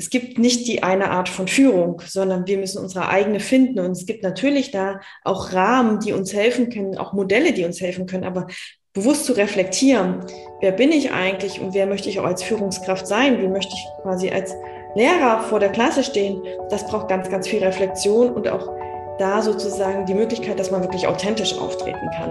es gibt nicht die eine Art von Führung, sondern wir müssen unsere eigene finden. Und es gibt natürlich da auch Rahmen, die uns helfen können, auch Modelle, die uns helfen können. Aber bewusst zu reflektieren, wer bin ich eigentlich und wer möchte ich auch als Führungskraft sein? Wie möchte ich quasi als Lehrer vor der Klasse stehen? Das braucht ganz, ganz viel Reflexion und auch da sozusagen die Möglichkeit, dass man wirklich authentisch auftreten kann.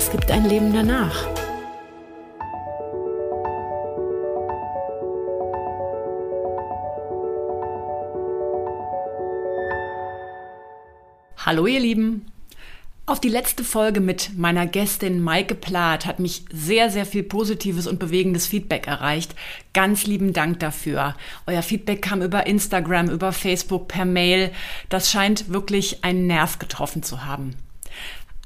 es gibt ein Leben danach. Hallo ihr Lieben. Auf die letzte Folge mit meiner Gästin Maike Plath hat mich sehr, sehr viel positives und bewegendes Feedback erreicht. Ganz lieben Dank dafür. Euer Feedback kam über Instagram, über Facebook, per Mail. Das scheint wirklich einen Nerv getroffen zu haben.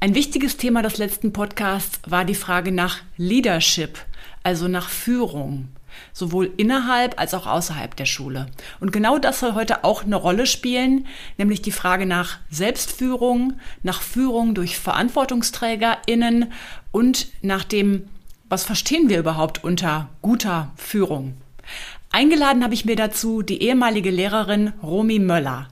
Ein wichtiges Thema des letzten Podcasts war die Frage nach Leadership, also nach Führung, sowohl innerhalb als auch außerhalb der Schule. Und genau das soll heute auch eine Rolle spielen, nämlich die Frage nach Selbstführung, nach Führung durch Verantwortungsträgerinnen und nach dem, was verstehen wir überhaupt unter guter Führung. Eingeladen habe ich mir dazu die ehemalige Lehrerin Romy Möller.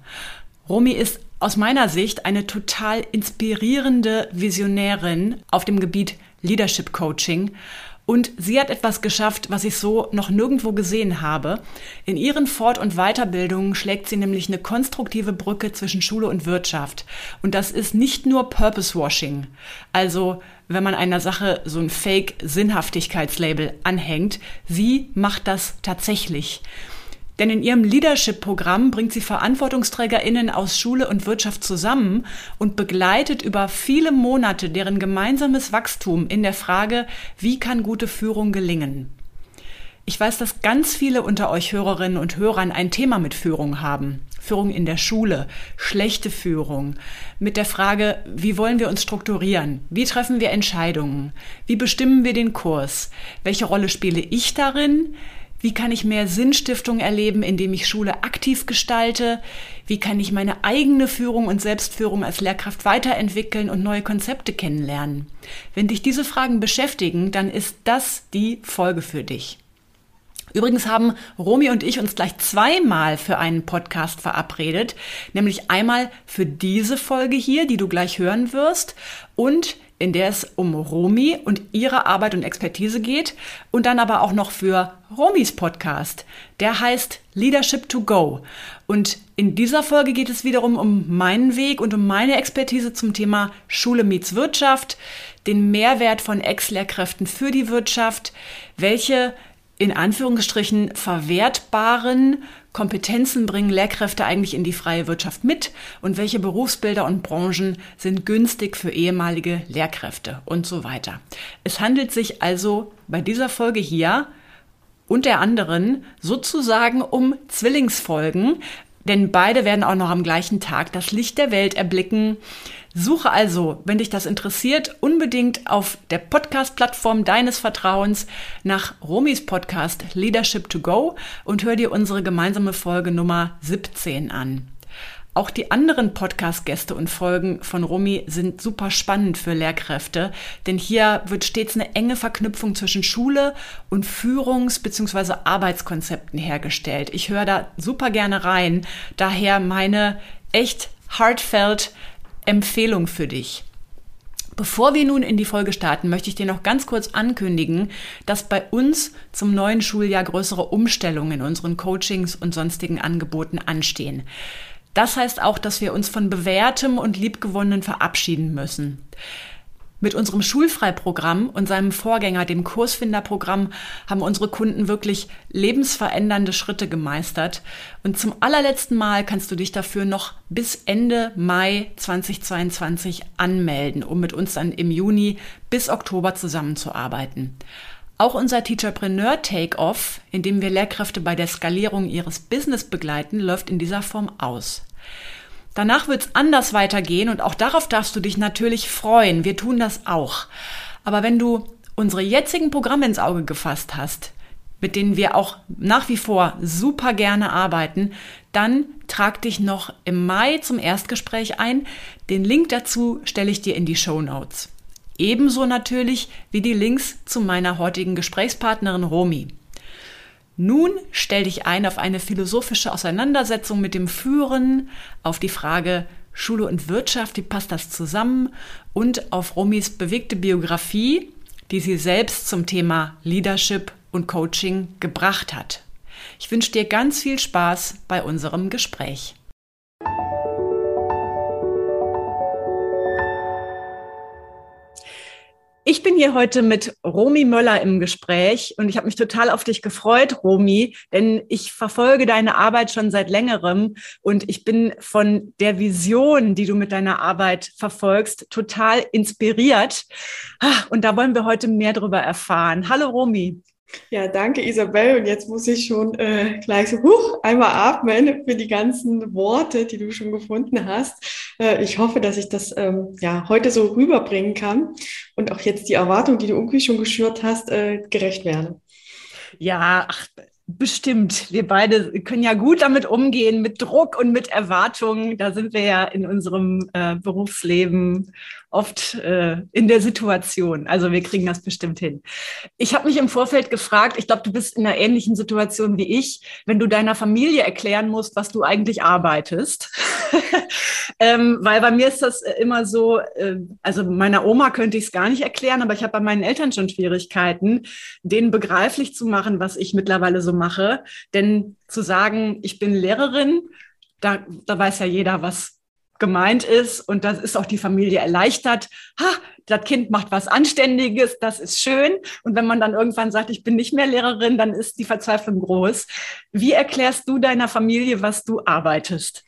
Romy ist aus meiner Sicht eine total inspirierende Visionärin auf dem Gebiet Leadership Coaching. Und sie hat etwas geschafft, was ich so noch nirgendwo gesehen habe. In ihren Fort- und Weiterbildungen schlägt sie nämlich eine konstruktive Brücke zwischen Schule und Wirtschaft. Und das ist nicht nur Purpose Washing. Also, wenn man einer Sache so ein Fake-Sinnhaftigkeitslabel anhängt. Sie macht das tatsächlich. Denn in ihrem Leadership-Programm bringt sie VerantwortungsträgerInnen aus Schule und Wirtschaft zusammen und begleitet über viele Monate deren gemeinsames Wachstum in der Frage, wie kann gute Führung gelingen? Ich weiß, dass ganz viele unter euch Hörerinnen und Hörern ein Thema mit Führung haben. Führung in der Schule, schlechte Führung, mit der Frage, wie wollen wir uns strukturieren? Wie treffen wir Entscheidungen? Wie bestimmen wir den Kurs? Welche Rolle spiele ich darin? Wie kann ich mehr Sinnstiftung erleben, indem ich Schule aktiv gestalte? Wie kann ich meine eigene Führung und Selbstführung als Lehrkraft weiterentwickeln und neue Konzepte kennenlernen? Wenn dich diese Fragen beschäftigen, dann ist das die Folge für dich. Übrigens haben Romy und ich uns gleich zweimal für einen Podcast verabredet, nämlich einmal für diese Folge hier, die du gleich hören wirst, und in der es um Romy und ihre Arbeit und Expertise geht und dann aber auch noch für Romys Podcast. Der heißt Leadership to Go. Und in dieser Folge geht es wiederum um meinen Weg und um meine Expertise zum Thema Schule meets Wirtschaft, den Mehrwert von Ex-Lehrkräften für die Wirtschaft, welche in Anführungsstrichen verwertbaren Kompetenzen bringen Lehrkräfte eigentlich in die freie Wirtschaft mit? Und welche Berufsbilder und Branchen sind günstig für ehemalige Lehrkräfte? Und so weiter. Es handelt sich also bei dieser Folge hier und der anderen sozusagen um Zwillingsfolgen, denn beide werden auch noch am gleichen Tag das Licht der Welt erblicken. Suche also, wenn dich das interessiert, unbedingt auf der Podcast-Plattform deines Vertrauens nach Romis Podcast Leadership to Go und hör dir unsere gemeinsame Folge Nummer 17 an. Auch die anderen Podcast-Gäste und Folgen von Romy sind super spannend für Lehrkräfte, denn hier wird stets eine enge Verknüpfung zwischen Schule und Führungs- bzw. Arbeitskonzepten hergestellt. Ich höre da super gerne rein, daher meine echt heartfelt Empfehlung für dich. Bevor wir nun in die Folge starten, möchte ich dir noch ganz kurz ankündigen, dass bei uns zum neuen Schuljahr größere Umstellungen in unseren Coachings und sonstigen Angeboten anstehen. Das heißt auch, dass wir uns von bewährtem und liebgewonnenen verabschieden müssen. Mit unserem Schulfreiprogramm und seinem Vorgänger, dem Kursfinderprogramm, haben unsere Kunden wirklich lebensverändernde Schritte gemeistert. Und zum allerletzten Mal kannst du dich dafür noch bis Ende Mai 2022 anmelden, um mit uns dann im Juni bis Oktober zusammenzuarbeiten. Auch unser Teacherpreneur Take-Off, in dem wir Lehrkräfte bei der Skalierung ihres Business begleiten, läuft in dieser Form aus. Danach wird es anders weitergehen und auch darauf darfst du dich natürlich freuen. Wir tun das auch. Aber wenn du unsere jetzigen Programme ins Auge gefasst hast, mit denen wir auch nach wie vor super gerne arbeiten, dann trag dich noch im Mai zum Erstgespräch ein. Den Link dazu stelle ich dir in die Show Notes. Ebenso natürlich wie die Links zu meiner heutigen Gesprächspartnerin Romi. Nun stell dich ein auf eine philosophische Auseinandersetzung mit dem Führen, auf die Frage Schule und Wirtschaft, wie passt das zusammen und auf Romis bewegte Biografie, die sie selbst zum Thema Leadership und Coaching gebracht hat. Ich wünsche dir ganz viel Spaß bei unserem Gespräch. Ich bin hier heute mit Romy Möller im Gespräch und ich habe mich total auf dich gefreut, Romy, denn ich verfolge deine Arbeit schon seit längerem und ich bin von der Vision, die du mit deiner Arbeit verfolgst, total inspiriert. Ah, und da wollen wir heute mehr darüber erfahren. Hallo Romy. Ja, danke Isabel. Und jetzt muss ich schon äh, gleich so huch, einmal atmen für die ganzen Worte, die du schon gefunden hast. Äh, ich hoffe, dass ich das ähm, ja heute so rüberbringen kann und auch jetzt die Erwartung, die du irgendwie schon geschürt hast, äh, gerecht werde. Ja, ach, Bestimmt. Wir beide können ja gut damit umgehen, mit Druck und mit Erwartungen. Da sind wir ja in unserem äh, Berufsleben oft äh, in der Situation. Also wir kriegen das bestimmt hin. Ich habe mich im Vorfeld gefragt, ich glaube, du bist in einer ähnlichen Situation wie ich, wenn du deiner Familie erklären musst, was du eigentlich arbeitest. ähm, weil bei mir ist das immer so, äh, also meiner Oma könnte ich es gar nicht erklären, aber ich habe bei meinen Eltern schon Schwierigkeiten, denen begreiflich zu machen, was ich mittlerweile so mache. Denn zu sagen, ich bin Lehrerin, da, da weiß ja jeder, was gemeint ist und das ist auch die Familie erleichtert. Ha, das Kind macht was Anständiges, das ist schön. Und wenn man dann irgendwann sagt, ich bin nicht mehr Lehrerin, dann ist die Verzweiflung groß. Wie erklärst du deiner Familie, was du arbeitest?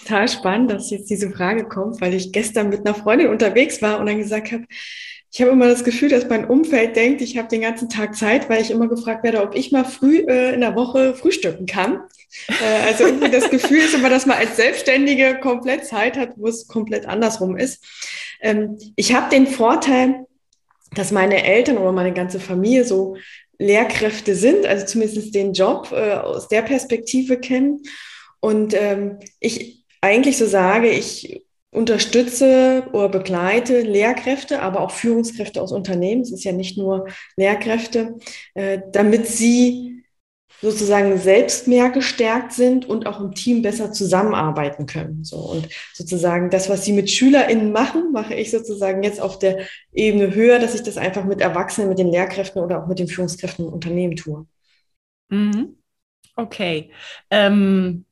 Total spannend, dass jetzt diese Frage kommt, weil ich gestern mit einer Freundin unterwegs war und dann gesagt habe, ich habe immer das Gefühl, dass mein Umfeld denkt, ich habe den ganzen Tag Zeit, weil ich immer gefragt werde, ob ich mal früh äh, in der Woche frühstücken kann. Äh, also irgendwie das Gefühl ist immer, dass man als Selbstständige komplett Zeit hat, wo es komplett andersrum ist. Ähm, ich habe den Vorteil, dass meine Eltern oder meine ganze Familie so Lehrkräfte sind, also zumindest den Job äh, aus der Perspektive kennen. Und ähm, ich eigentlich so sage, ich unterstütze oder begleite Lehrkräfte, aber auch Führungskräfte aus Unternehmen, es ist ja nicht nur Lehrkräfte, äh, damit sie sozusagen selbst mehr gestärkt sind und auch im Team besser zusammenarbeiten können. So und sozusagen das, was sie mit SchülerInnen machen, mache ich sozusagen jetzt auf der Ebene höher, dass ich das einfach mit Erwachsenen, mit den Lehrkräften oder auch mit den Führungskräften im Unternehmen tue. Mhm. Okay. Ähm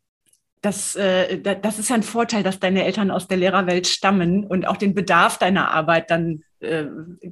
das, äh, das ist ja ein Vorteil, dass deine Eltern aus der Lehrerwelt stammen und auch den Bedarf deiner Arbeit dann äh,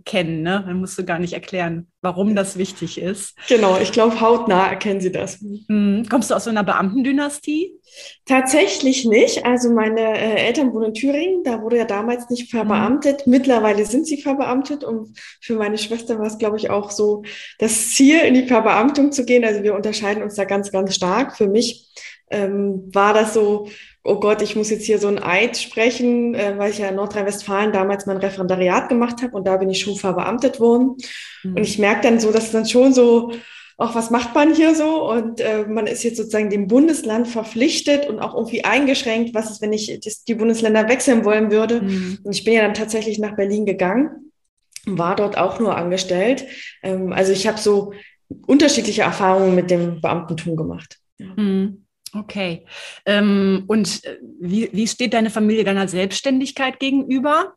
kennen. Ne? Dann musst du gar nicht erklären, warum das wichtig ist. Genau, ich glaube, hautnah erkennen sie das. Mhm. Kommst du aus so einer Beamtendynastie? Tatsächlich nicht. Also meine äh, Eltern wohnen in Thüringen, da wurde ja damals nicht verbeamtet. Mhm. Mittlerweile sind sie verbeamtet und für meine Schwester war es, glaube ich, auch so das Ziel, in die Verbeamtung zu gehen. Also wir unterscheiden uns da ganz, ganz stark. Für mich ähm, war das so, oh Gott, ich muss jetzt hier so ein Eid sprechen, äh, weil ich ja in Nordrhein-Westfalen damals mein Referendariat gemacht habe und da bin ich schon verbeamtet worden. Mhm. Und ich merke dann so, dass dann schon so, auch was macht man hier so? Und äh, man ist jetzt sozusagen dem Bundesland verpflichtet und auch irgendwie eingeschränkt, was ist, wenn ich das, die Bundesländer wechseln wollen würde. Mhm. Und ich bin ja dann tatsächlich nach Berlin gegangen, war dort auch nur angestellt. Ähm, also ich habe so unterschiedliche Erfahrungen mit dem Beamtentum gemacht. Mhm. Okay. Ähm, und äh, wie, wie steht deine Familie deiner Selbstständigkeit gegenüber?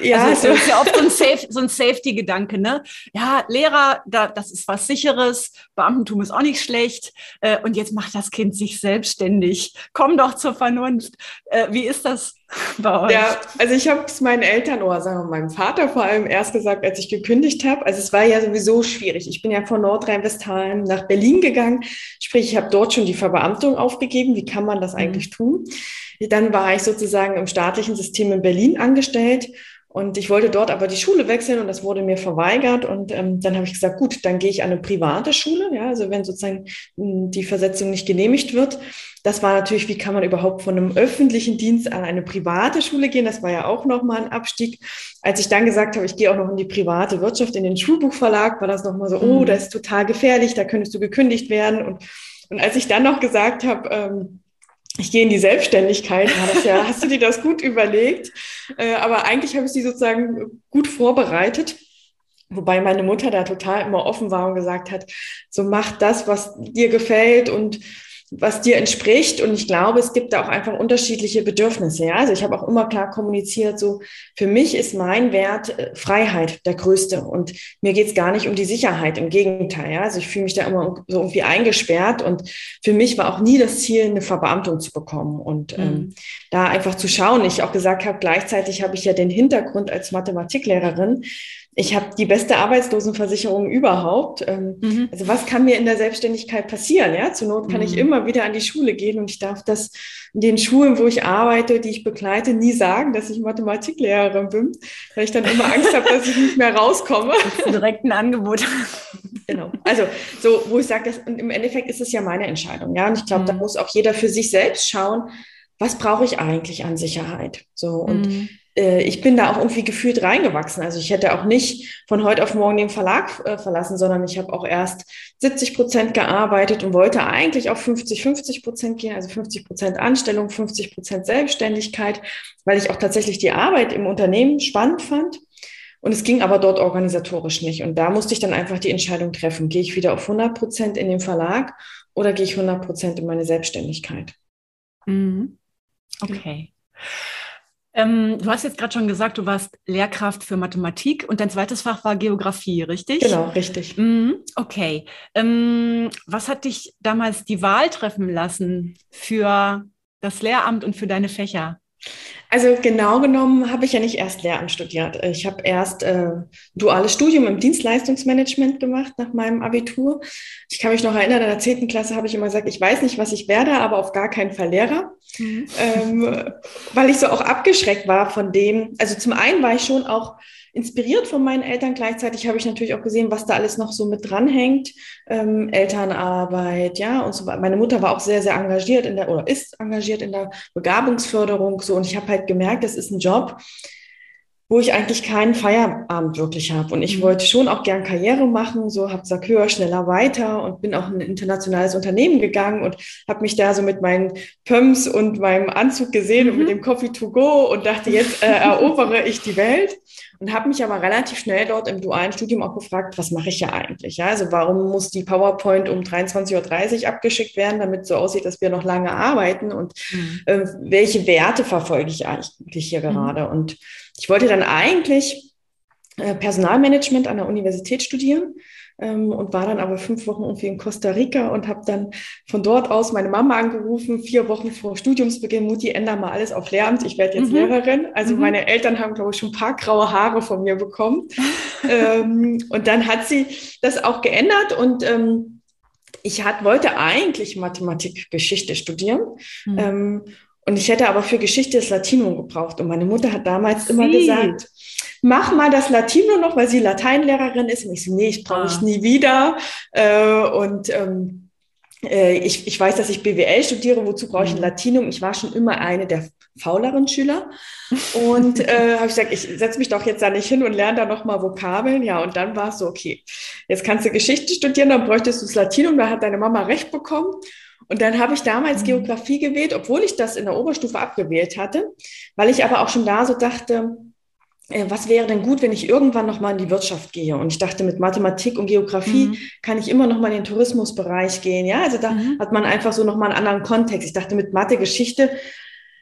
Ja, also das ist ja oft so ein, Safe, so ein Safety-Gedanke, ne? Ja, Lehrer, da, das ist was Sicheres, Beamtentum ist auch nicht schlecht äh, und jetzt macht das Kind sich selbstständig. Komm doch zur Vernunft. Äh, wie ist das bei euch? Ja, also ich habe es meinen Eltern oder sagen wir meinem Vater vor allem erst gesagt, als ich gekündigt habe. Also es war ja sowieso schwierig. Ich bin ja von Nordrhein-Westfalen nach Berlin gegangen, sprich ich habe dort schon die Verbeamtung aufgegeben. Wie kann man das mhm. eigentlich tun? Dann war ich sozusagen im staatlichen System in Berlin angestellt Und ich wollte dort aber die Schule wechseln und das wurde mir verweigert. Und ähm, dann habe ich gesagt, gut, dann gehe ich an eine private Schule. Ja, also wenn sozusagen hm, die Versetzung nicht genehmigt wird. Das war natürlich, wie kann man überhaupt von einem öffentlichen Dienst an eine private Schule gehen? Das war ja auch nochmal ein Abstieg. Als ich dann gesagt habe, ich gehe auch noch in die private Wirtschaft, in den Schulbuchverlag, war das nochmal so, oh, mhm. das ist total gefährlich, da könntest du gekündigt werden. Und, und als ich dann noch gesagt habe, ähm, ich gehe in die Selbstständigkeit, ja, hast du dir das gut überlegt? Äh, aber eigentlich habe ich sie sozusagen gut vorbereitet. Wobei meine Mutter da total immer offen war und gesagt hat, so mach das, was dir gefällt und was dir entspricht. Und ich glaube, es gibt da auch einfach unterschiedliche Bedürfnisse. Ja? Also ich habe auch immer klar kommuniziert, so für mich ist mein Wert äh, Freiheit der größte. Und mir geht es gar nicht um die Sicherheit. Im Gegenteil. Ja? Also ich fühle mich da immer so irgendwie eingesperrt. Und für mich war auch nie das Ziel, eine Verbeamtung zu bekommen. Und ähm, mhm. da einfach zu schauen. Ich auch gesagt habe, gleichzeitig habe ich ja den Hintergrund als Mathematiklehrerin ich habe die beste Arbeitslosenversicherung überhaupt. Ähm, mhm. Also was kann mir in der Selbstständigkeit passieren? Ja, zur Not kann mhm. ich immer wieder an die Schule gehen und ich darf das in den Schulen, wo ich arbeite, die ich begleite, nie sagen, dass ich Mathematiklehrerin bin, weil ich dann immer Angst habe, dass ich nicht mehr rauskomme. Direkt ein Angebot. Genau. Also so, wo ich sage, im Endeffekt ist es ja meine Entscheidung. Ja, und ich glaube, mhm. da muss auch jeder für sich selbst schauen, was brauche ich eigentlich an Sicherheit? So und mhm äh, ich bin da auch irgendwie gefühlt reingewachsen. Also ich hätte auch nicht von heute auf morgen den Verlag äh, verlassen, sondern ich habe auch erst 70 Prozent gearbeitet und wollte eigentlich auf 50, 50 Prozent gehen, also 50 Prozent Anstellung, 50 Prozent Selbstständigkeit, weil ich auch tatsächlich die Arbeit im Unternehmen spannend fand. Und es ging aber dort organisatorisch nicht. Und da musste ich dann einfach die Entscheidung treffen, gehe ich wieder auf 100 Prozent in den Verlag oder gehe ich 100 Prozent in meine Selbstständigkeit. Mhm. Okay. Ähm, du hast jetzt gerade schon gesagt, du warst Lehrkraft für Mathematik und dein zweites Fach war Geografie, richtig? Genau, richtig. Mhm, okay. Ähm, was hat dich damals die Wahl treffen lassen für das Lehramt und für deine Fächer? Also genau genommen habe ich ja nicht erst Lehramt studiert. Ich habe erst äh, duales Studium im Dienstleistungsmanagement gemacht nach meinem Abitur. Ich kann mich noch erinnern, in der zehnten Klasse habe ich immer gesagt, ich weiß nicht, was ich werde, aber auf gar keinen Fall Lehrer. Mhm. Ähm, weil ich so auch abgeschreckt war von dem. Also zum einen war ich schon auch inspiriert von meinen Eltern. Gleichzeitig habe ich natürlich auch gesehen, was da alles noch so mit dranhängt. Ähm, Elternarbeit, ja, und so weiter. Meine Mutter war auch sehr, sehr engagiert in der, oder ist engagiert in der Begabungsförderung, so. Und ich habe halt gemerkt, das ist ein Job, wo ich eigentlich keinen Feierabend wirklich habe. Und ich mhm. wollte schon auch gern Karriere machen, so habe gesagt, höher, schneller, weiter und bin auch in ein internationales Unternehmen gegangen und habe mich da so mit meinen Pumps und meinem Anzug gesehen mhm. und mit dem Coffee to go und dachte, jetzt äh, erobere ich die Welt und habe mich aber relativ schnell dort im dualen Studium auch gefragt, was mache ich ja eigentlich? Ja, also warum muss die PowerPoint um 23.30 Uhr abgeschickt werden, damit so aussieht, dass wir noch lange arbeiten und mhm. äh, welche Werte verfolge ich eigentlich hier mhm. gerade? Und ich wollte dann eigentlich äh, Personalmanagement an der Universität studieren ähm, und war dann aber fünf Wochen irgendwie in Costa Rica und habe dann von dort aus meine Mama angerufen, vier Wochen vor Studiumsbeginn, Mutti, ändere mal alles auf Lehramt, ich werde jetzt mhm. Lehrerin. Also mhm. meine Eltern haben, glaube ich, schon ein paar graue Haare von mir bekommen. ähm, und dann hat sie das auch geändert und ähm, ich hat, wollte eigentlich Mathematik, Geschichte studieren. Mhm. Ähm, und ich hätte aber für Geschichte das Latinum gebraucht. Und meine Mutter hat damals immer gesagt, mach mal das Latino noch, weil sie Lateinlehrerin ist. Und ich so, nee, ich brauche ich ah. nie wieder. Äh, und ähm, äh, ich, ich weiß, dass ich BWL studiere, wozu brauche ich ein mhm. Latinum? Ich war schon immer eine der fauleren Schüler. Und äh, habe ich gesagt, ich setze mich doch jetzt da nicht hin und lerne da nochmal Vokabeln. Ja, und dann war es so, okay, jetzt kannst du Geschichte studieren, dann bräuchtest du das Latinum, da hat deine Mama recht bekommen. Und dann habe ich damals mhm. Geografie gewählt, obwohl ich das in der Oberstufe abgewählt hatte, weil ich aber auch schon da so dachte, was wäre denn gut, wenn ich irgendwann noch mal in die Wirtschaft gehe? Und ich dachte, mit Mathematik und Geografie mhm. kann ich immer noch mal in den Tourismusbereich gehen. Ja, also da mhm. hat man einfach so noch mal einen anderen Kontext. Ich dachte, mit Mathe, Geschichte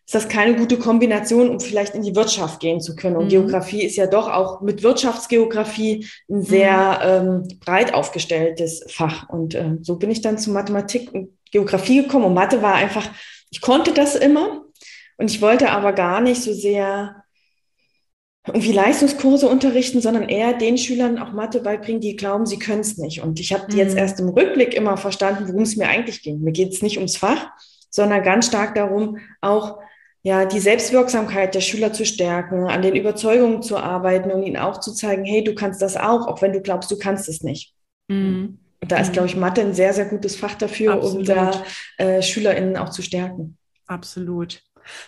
ist das keine gute Kombination, um vielleicht in die Wirtschaft gehen zu können. Und mhm. Geografie ist ja doch auch mit Wirtschaftsgeografie ein sehr mhm. ähm, breit aufgestelltes Fach. Und äh, so bin ich dann zu Mathematik und Geografie gekommen. Und Mathe war einfach, ich konnte das immer. Und ich wollte aber gar nicht so sehr irgendwie Leistungskurse unterrichten, sondern eher den Schülern auch Mathe beibringen, die glauben, sie können es nicht. Und ich habe mhm. jetzt erst im Rückblick immer verstanden, worum es mir eigentlich ging. Mir geht es nicht ums Fach, sondern ganz stark darum, auch ja, die Selbstwirksamkeit der Schüler zu stärken, an den Überzeugungen zu arbeiten und ihnen auch zu zeigen, hey, du kannst das auch, auch wenn du glaubst, du kannst es nicht. Mhm. Und da ist, mhm. glaube ich, Mathe ein sehr, sehr gutes Fach dafür, Absolut. um da äh, SchülerInnen auch zu stärken. Absolut.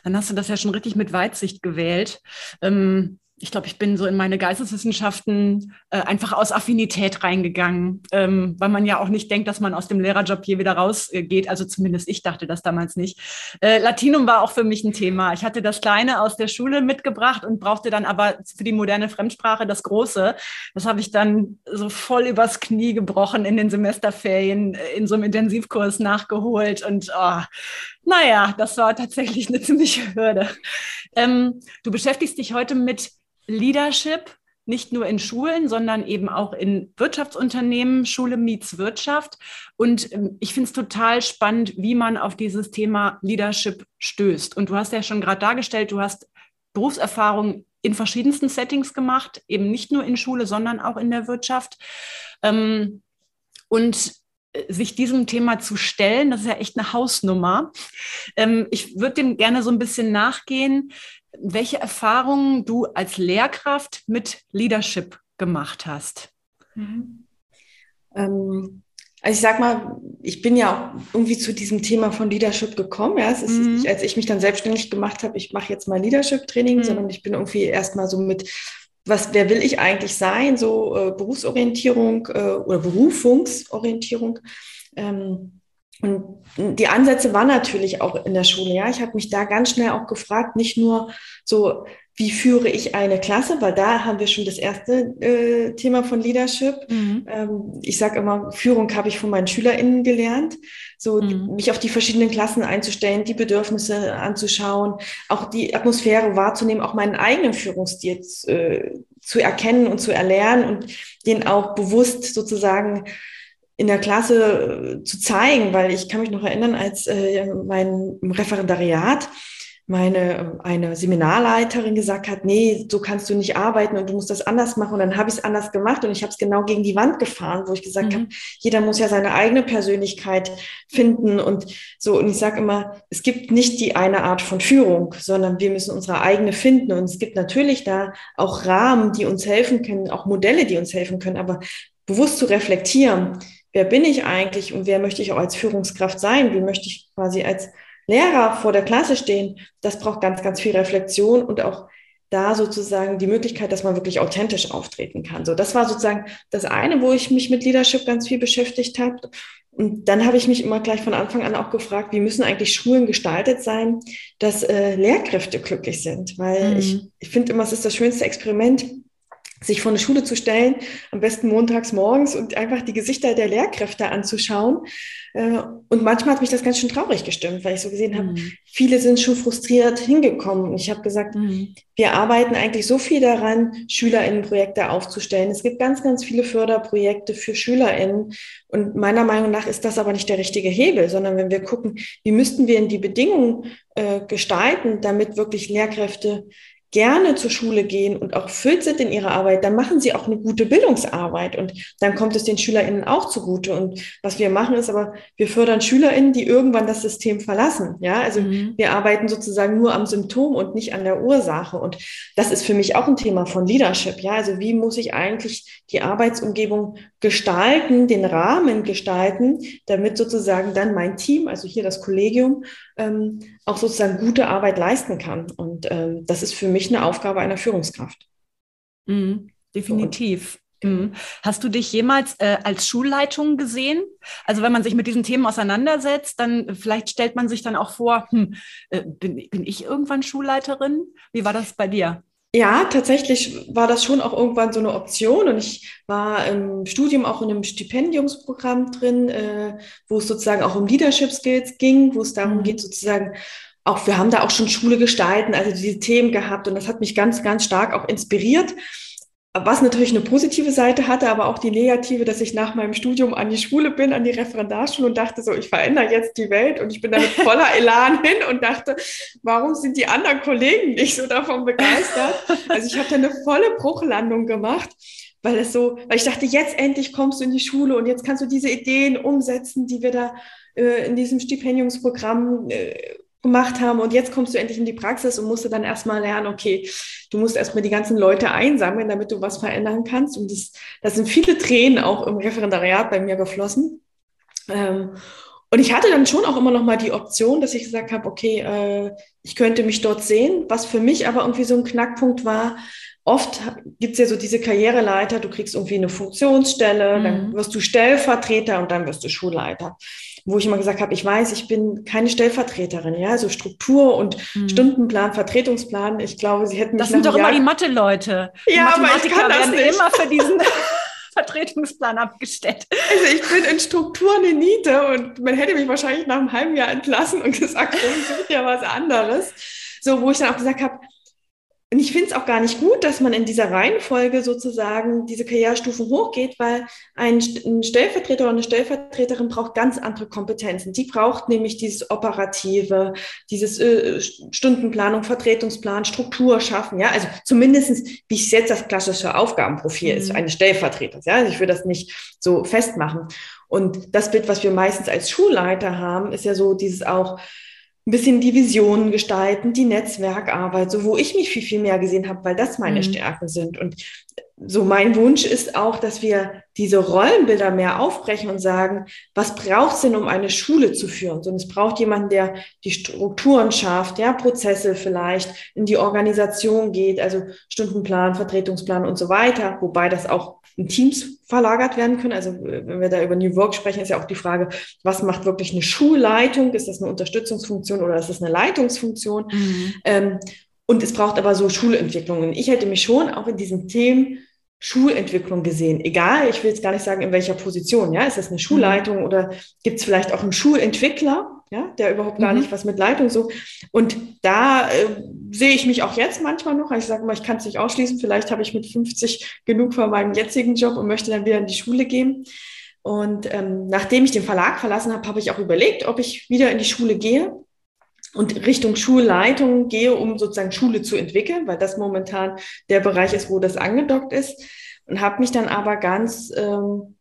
Dann hast du das ja schon richtig mit Weitsicht gewählt. Ähm, ich glaube, ich bin so in meine Geisteswissenschaften äh, einfach aus Affinität reingegangen, ähm, weil man ja auch nicht denkt, dass man aus dem Lehrerjob hier wieder rausgeht. Äh, also zumindest ich dachte das damals nicht. Äh, Latinum war auch für mich ein Thema. Ich hatte das Kleine aus der Schule mitgebracht und brauchte dann aber für die moderne Fremdsprache das Große. Das habe ich dann so voll übers Knie gebrochen in den Semesterferien äh, in so einem Intensivkurs nachgeholt. Und oh, naja, das war tatsächlich eine ziemliche Hürde. Ähm, du beschäftigst dich heute mit Leadership, nicht nur in Schulen, sondern eben auch in Wirtschaftsunternehmen, Schule meets Wirtschaft. Und ähm, ich finde es total spannend, wie man auf dieses Thema Leadership stößt. Und du hast ja schon gerade dargestellt, du hast Berufserfahrung in verschiedensten Settings gemacht, eben nicht nur in Schule, sondern auch in der Wirtschaft. Ähm, und äh, sich diesem Thema zu stellen, das ist ja echt eine Hausnummer. Ähm, ich würde dem gerne so ein bisschen nachgehen welche Erfahrungen du als Lehrkraft mit Leadership gemacht hast. Mhm. Ähm, also ich sag mal, ich bin ja auch irgendwie zu diesem Thema von Leadership gekommen. Ja, es ist mhm. nicht, als ich mich dann selbstständig gemacht habe, ich mache jetzt mal Leadership-Training, mhm. sondern ich bin irgendwie erstmal so mit, was, wer will ich eigentlich sein, so äh, Berufsorientierung äh, oder Berufungsorientierung. Ähm, und die Ansätze waren natürlich auch in der Schule. Ja, ich habe mich da ganz schnell auch gefragt, nicht nur so, wie führe ich eine Klasse, weil da haben wir schon das erste äh, Thema von Leadership. Mhm. Ähm, ich sage immer, Führung habe ich von meinen SchülerInnen gelernt, so mhm. mich auf die verschiedenen Klassen einzustellen, die Bedürfnisse anzuschauen, auch die Atmosphäre wahrzunehmen, auch meinen eigenen Führungsstil äh, zu erkennen und zu erlernen und den auch bewusst sozusagen in der Klasse äh, zu zeigen, weil ich kann mich noch erinnern, als äh, mein Referendariat meine eine Seminarleiterin gesagt hat, nee, so kannst du nicht arbeiten und du musst das anders machen. Und dann habe ich es anders gemacht und ich habe es genau gegen die Wand gefahren, wo ich gesagt mhm. habe, jeder muss ja seine eigene Persönlichkeit finden und so. Und ich sage immer, es gibt nicht die eine Art von Führung, sondern wir müssen unsere eigene finden. Und es gibt natürlich da auch Rahmen, die uns helfen können, auch Modelle, die uns helfen können, aber bewusst zu reflektieren, wer bin ich eigentlich und wer möchte ich auch als Führungskraft sein? Wie möchte ich quasi als Lehrer vor der Klasse stehen? Das braucht ganz, ganz viel Reflexion und auch da sozusagen die Möglichkeit, dass man wirklich authentisch auftreten kann. So, das war sozusagen das eine, wo ich mich mit Leadership ganz viel beschäftigt habe. Und dann habe ich mich immer gleich von Anfang an auch gefragt, wie müssen eigentlich Schulen gestaltet sein, dass äh, Lehrkräfte glücklich sind? Weil mhm. ich, ich finde immer, es ist das schönste Experiment, sich vor eine Schule zu stellen, am besten montags morgens und einfach die Gesichter der Lehrkräfte anzuschauen. Äh, und manchmal hat mich das ganz schön traurig gestimmt, weil ich so gesehen habe, mhm. viele sind schon frustriert hingekommen. Und ich habe gesagt, mhm. wir arbeiten eigentlich so viel daran, SchülerInnenprojekte aufzustellen. Es gibt ganz, ganz viele Förderprojekte für SchülerInnen. Und meiner Meinung nach ist das aber nicht der richtige Hebel, sondern wenn wir gucken, wie müssten wir in die Bedingungen äh, gestalten, damit wirklich Lehrkräfte gerne zur Schule gehen und auch füllt sind in ihrer Arbeit, dann machen sie auch eine gute Bildungsarbeit und dann kommt es den SchülerInnen auch zugute. Und was wir machen ist aber, wir fördern SchülerInnen, die irgendwann das System verlassen. Ja, also mhm. wir arbeiten sozusagen nur am Symptom und nicht an der Ursache. Und das ist für mich auch ein Thema von Leadership. Ja, also wie muss ich eigentlich die Arbeitsumgebung gestalten, den Rahmen gestalten, damit sozusagen dann mein Team, also hier das Kollegium, ähm, auch sozusagen gute Arbeit leisten kann. Und ähm, das ist für mich eine Aufgabe einer Führungskraft. Mhm, definitiv. Und, mhm. Hast du dich jemals äh, als Schulleitung gesehen? Also wenn man sich mit diesen Themen auseinandersetzt, dann vielleicht stellt man sich dann auch vor, hm, äh, bin, bin ich irgendwann Schulleiterin? Wie war das bei dir? Ja, tatsächlich war das schon auch irgendwann so eine Option und ich war im Studium auch in einem Stipendiumsprogramm drin, äh, wo es sozusagen auch um Leadership Skills ging, wo es darum mhm. geht, sozusagen auch, wir haben da auch schon Schule gestalten, also diese Themen gehabt und das hat mich ganz, ganz stark auch inspiriert was natürlich eine positive Seite hatte, aber auch die negative, dass ich nach meinem Studium an die Schule bin, an die Referendarschule und dachte so, ich verändere jetzt die Welt und ich bin da mit voller Elan hin und dachte, warum sind die anderen Kollegen nicht so davon begeistert? Also ich habe da eine volle Bruchlandung gemacht, weil es so, weil ich dachte, jetzt endlich kommst du in die Schule und jetzt kannst du diese Ideen umsetzen, die wir da äh, in diesem Stipendiumsprogramm äh, gemacht haben und jetzt kommst du endlich in die Praxis und musst dann erstmal lernen, okay, du musst erstmal die ganzen Leute einsammeln, damit du was verändern kannst. Und das, das sind viele Tränen auch im Referendariat bei mir geflossen. Ähm, und ich hatte dann schon auch immer noch mal die Option, dass ich gesagt habe, okay, äh, ich könnte mich dort sehen, was für mich aber irgendwie so ein Knackpunkt war. Oft gibt's ja so diese Karriereleiter, du kriegst irgendwie eine Funktionsstelle, mhm. dann wirst du Stellvertreter und dann wirst du Schulleiter wo ich immer gesagt habe, ich weiß, ich bin keine Stellvertreterin, ja, so Struktur und mhm. Stundenplan, Vertretungsplan. Ich glaube, sie hätten Das sind doch Jahr immer die Mathe-Leute. Ja, aber ich kann das nicht. immer für diesen Vertretungsplan abgestellt. Also ich bin in Struktur eine Niete und man hätte mich wahrscheinlich nach einem halben Jahr entlassen und gesagt, ich suche ja was anderes. So, wo ich dann auch gesagt habe, und ich finde es auch gar nicht gut, dass man in dieser Reihenfolge sozusagen diese Karrierestufen hochgeht, weil ein, ein Stellvertreter oder eine Stellvertreterin braucht ganz andere Kompetenzen. Die braucht nämlich dieses Operative, dieses äh, Stundenplanung, Vertretungsplan, Struktur schaffen. Ja, also zumindestens wie ich jetzt das klassische Aufgabenprofil mhm. ist eines Stellvertreters. Ja, also ich will das nicht so festmachen. Und das Bild, was wir meistens als Schulleiter haben, ist ja so dieses auch, ein bisschen die Visionen gestalten, die Netzwerkarbeit, so wo ich mich viel, viel mehr gesehen habe, weil das meine mhm. Stärken sind. Und so mein Wunsch ist auch, dass wir diese Rollenbilder mehr aufbrechen und sagen, was braucht es denn, um eine Schule zu führen? Und es braucht jemanden, der die Strukturen schafft, ja, Prozesse vielleicht in die Organisation geht, also Stundenplan, Vertretungsplan und so weiter, wobei das auch in Teams verlagert werden können. Also wenn wir da über New Work sprechen, ist ja auch die Frage, was macht wirklich eine Schulleitung? Ist das eine Unterstützungsfunktion oder ist das eine Leitungsfunktion? Mhm. Ähm, und es braucht aber so Schulentwicklungen. Ich hätte mich schon auch in diesen Themen Schulentwicklung gesehen. Egal, ich will jetzt gar nicht sagen, in welcher Position. Ja, ist das eine Schulleitung mhm. oder gibt es vielleicht auch einen Schulentwickler, ja, der überhaupt gar mhm. nicht was mit Leitung so. Und da äh, sehe ich mich auch jetzt manchmal noch. Ich sage mal, ich kann es nicht ausschließen. Vielleicht habe ich mit 50 genug von meinem jetzigen Job und möchte dann wieder in die Schule gehen. Und ähm, nachdem ich den Verlag verlassen habe, habe ich auch überlegt, ob ich wieder in die Schule gehe und Richtung Schulleitung gehe, um sozusagen Schule zu entwickeln, weil das momentan der Bereich ist, wo das angedockt ist. Und habe mich dann aber ganz ähm,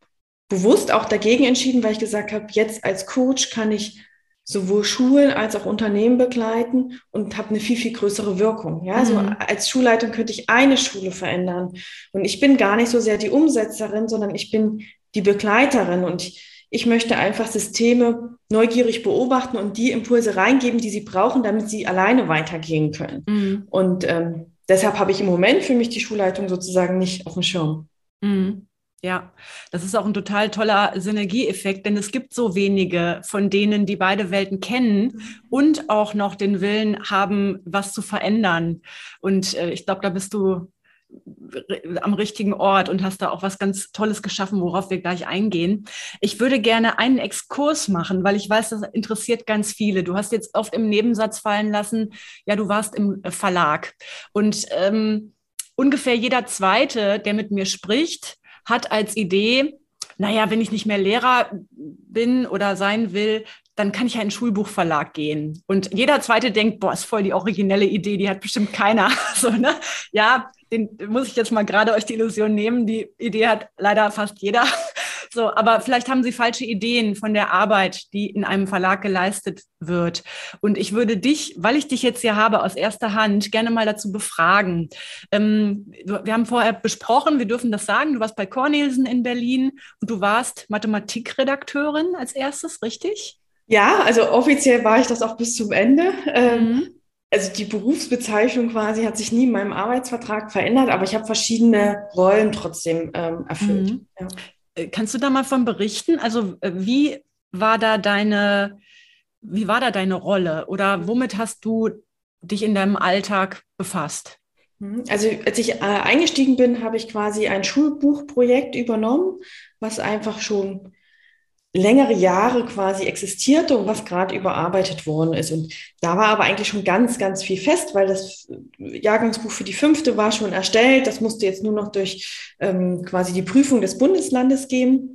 bewusst auch dagegen entschieden, weil ich gesagt habe, jetzt als Coach kann ich sowohl Schulen als auch Unternehmen begleiten und habe eine viel, viel größere Wirkung. Ja, also mhm. als Schulleitung könnte ich eine Schule verändern. Und ich bin gar nicht so sehr die Umsetzerin, sondern ich bin die Begleiterin und ich, ich möchte einfach Systeme neugierig beobachten und die Impulse reingeben, die sie brauchen, damit sie alleine weitergehen können. Mhm. Und ähm, deshalb habe ich im Moment für mich die Schulleitung sozusagen nicht auf dem Schirm. Mhm. Ja, das ist auch ein total toller Synergieeffekt, denn es gibt so wenige von denen, die beide Welten kennen und auch noch den Willen haben, was zu verändern. Und äh, ich glaube, da bist du am richtigen Ort und hast da auch was ganz Tolles geschaffen, worauf wir gleich eingehen. Ich würde gerne einen Exkurs machen, weil ich weiß, das interessiert ganz viele. Du hast jetzt oft im Nebensatz fallen lassen, ja, du warst im Verlag. Und ähm, ungefähr jeder Zweite, der mit mir spricht, hat als Idee, naja, wenn ich nicht mehr Lehrer bin oder sein will, dann kann ich ja in einen Schulbuchverlag gehen. Und jeder Zweite denkt, boah, ist voll die originelle Idee, die hat bestimmt keiner. So, ne? Ja, den muss ich jetzt mal gerade euch die Illusion nehmen. Die Idee hat leider fast jeder. So, aber vielleicht haben Sie falsche Ideen von der Arbeit, die in einem Verlag geleistet wird. Und ich würde dich, weil ich dich jetzt hier habe aus erster Hand, gerne mal dazu befragen. Ähm, wir haben vorher besprochen, wir dürfen das sagen, du warst bei Cornelsen in Berlin und du warst Mathematikredakteurin als erstes, richtig? Ja, also offiziell war ich das auch bis zum Ende. Ähm, mhm also die Berufsbezeichnung quasi hat sich nie in meinem Arbeitsvertrag verändert, aber ich habe verschiedene Rollen trotzdem ähm, erfüllt. Mhm. Ja. Äh, kannst du da mal von berichten? Also äh, wie war da deine, wie war da deine Rolle oder womit hast du dich in deinem Alltag befasst? Mhm. Also als ich äh, eingestiegen bin, habe ich quasi ein Schulbuchprojekt übernommen, was einfach schon längere Jahre quasi existierte und was gerade überarbeitet worden ist. Und da war aber eigentlich schon ganz, ganz viel fest, weil das Jahrgangsbuch für die fünfte war schon erstellt. Das musste jetzt nur noch durch ähm, quasi die Prüfung des Bundeslandes gehen.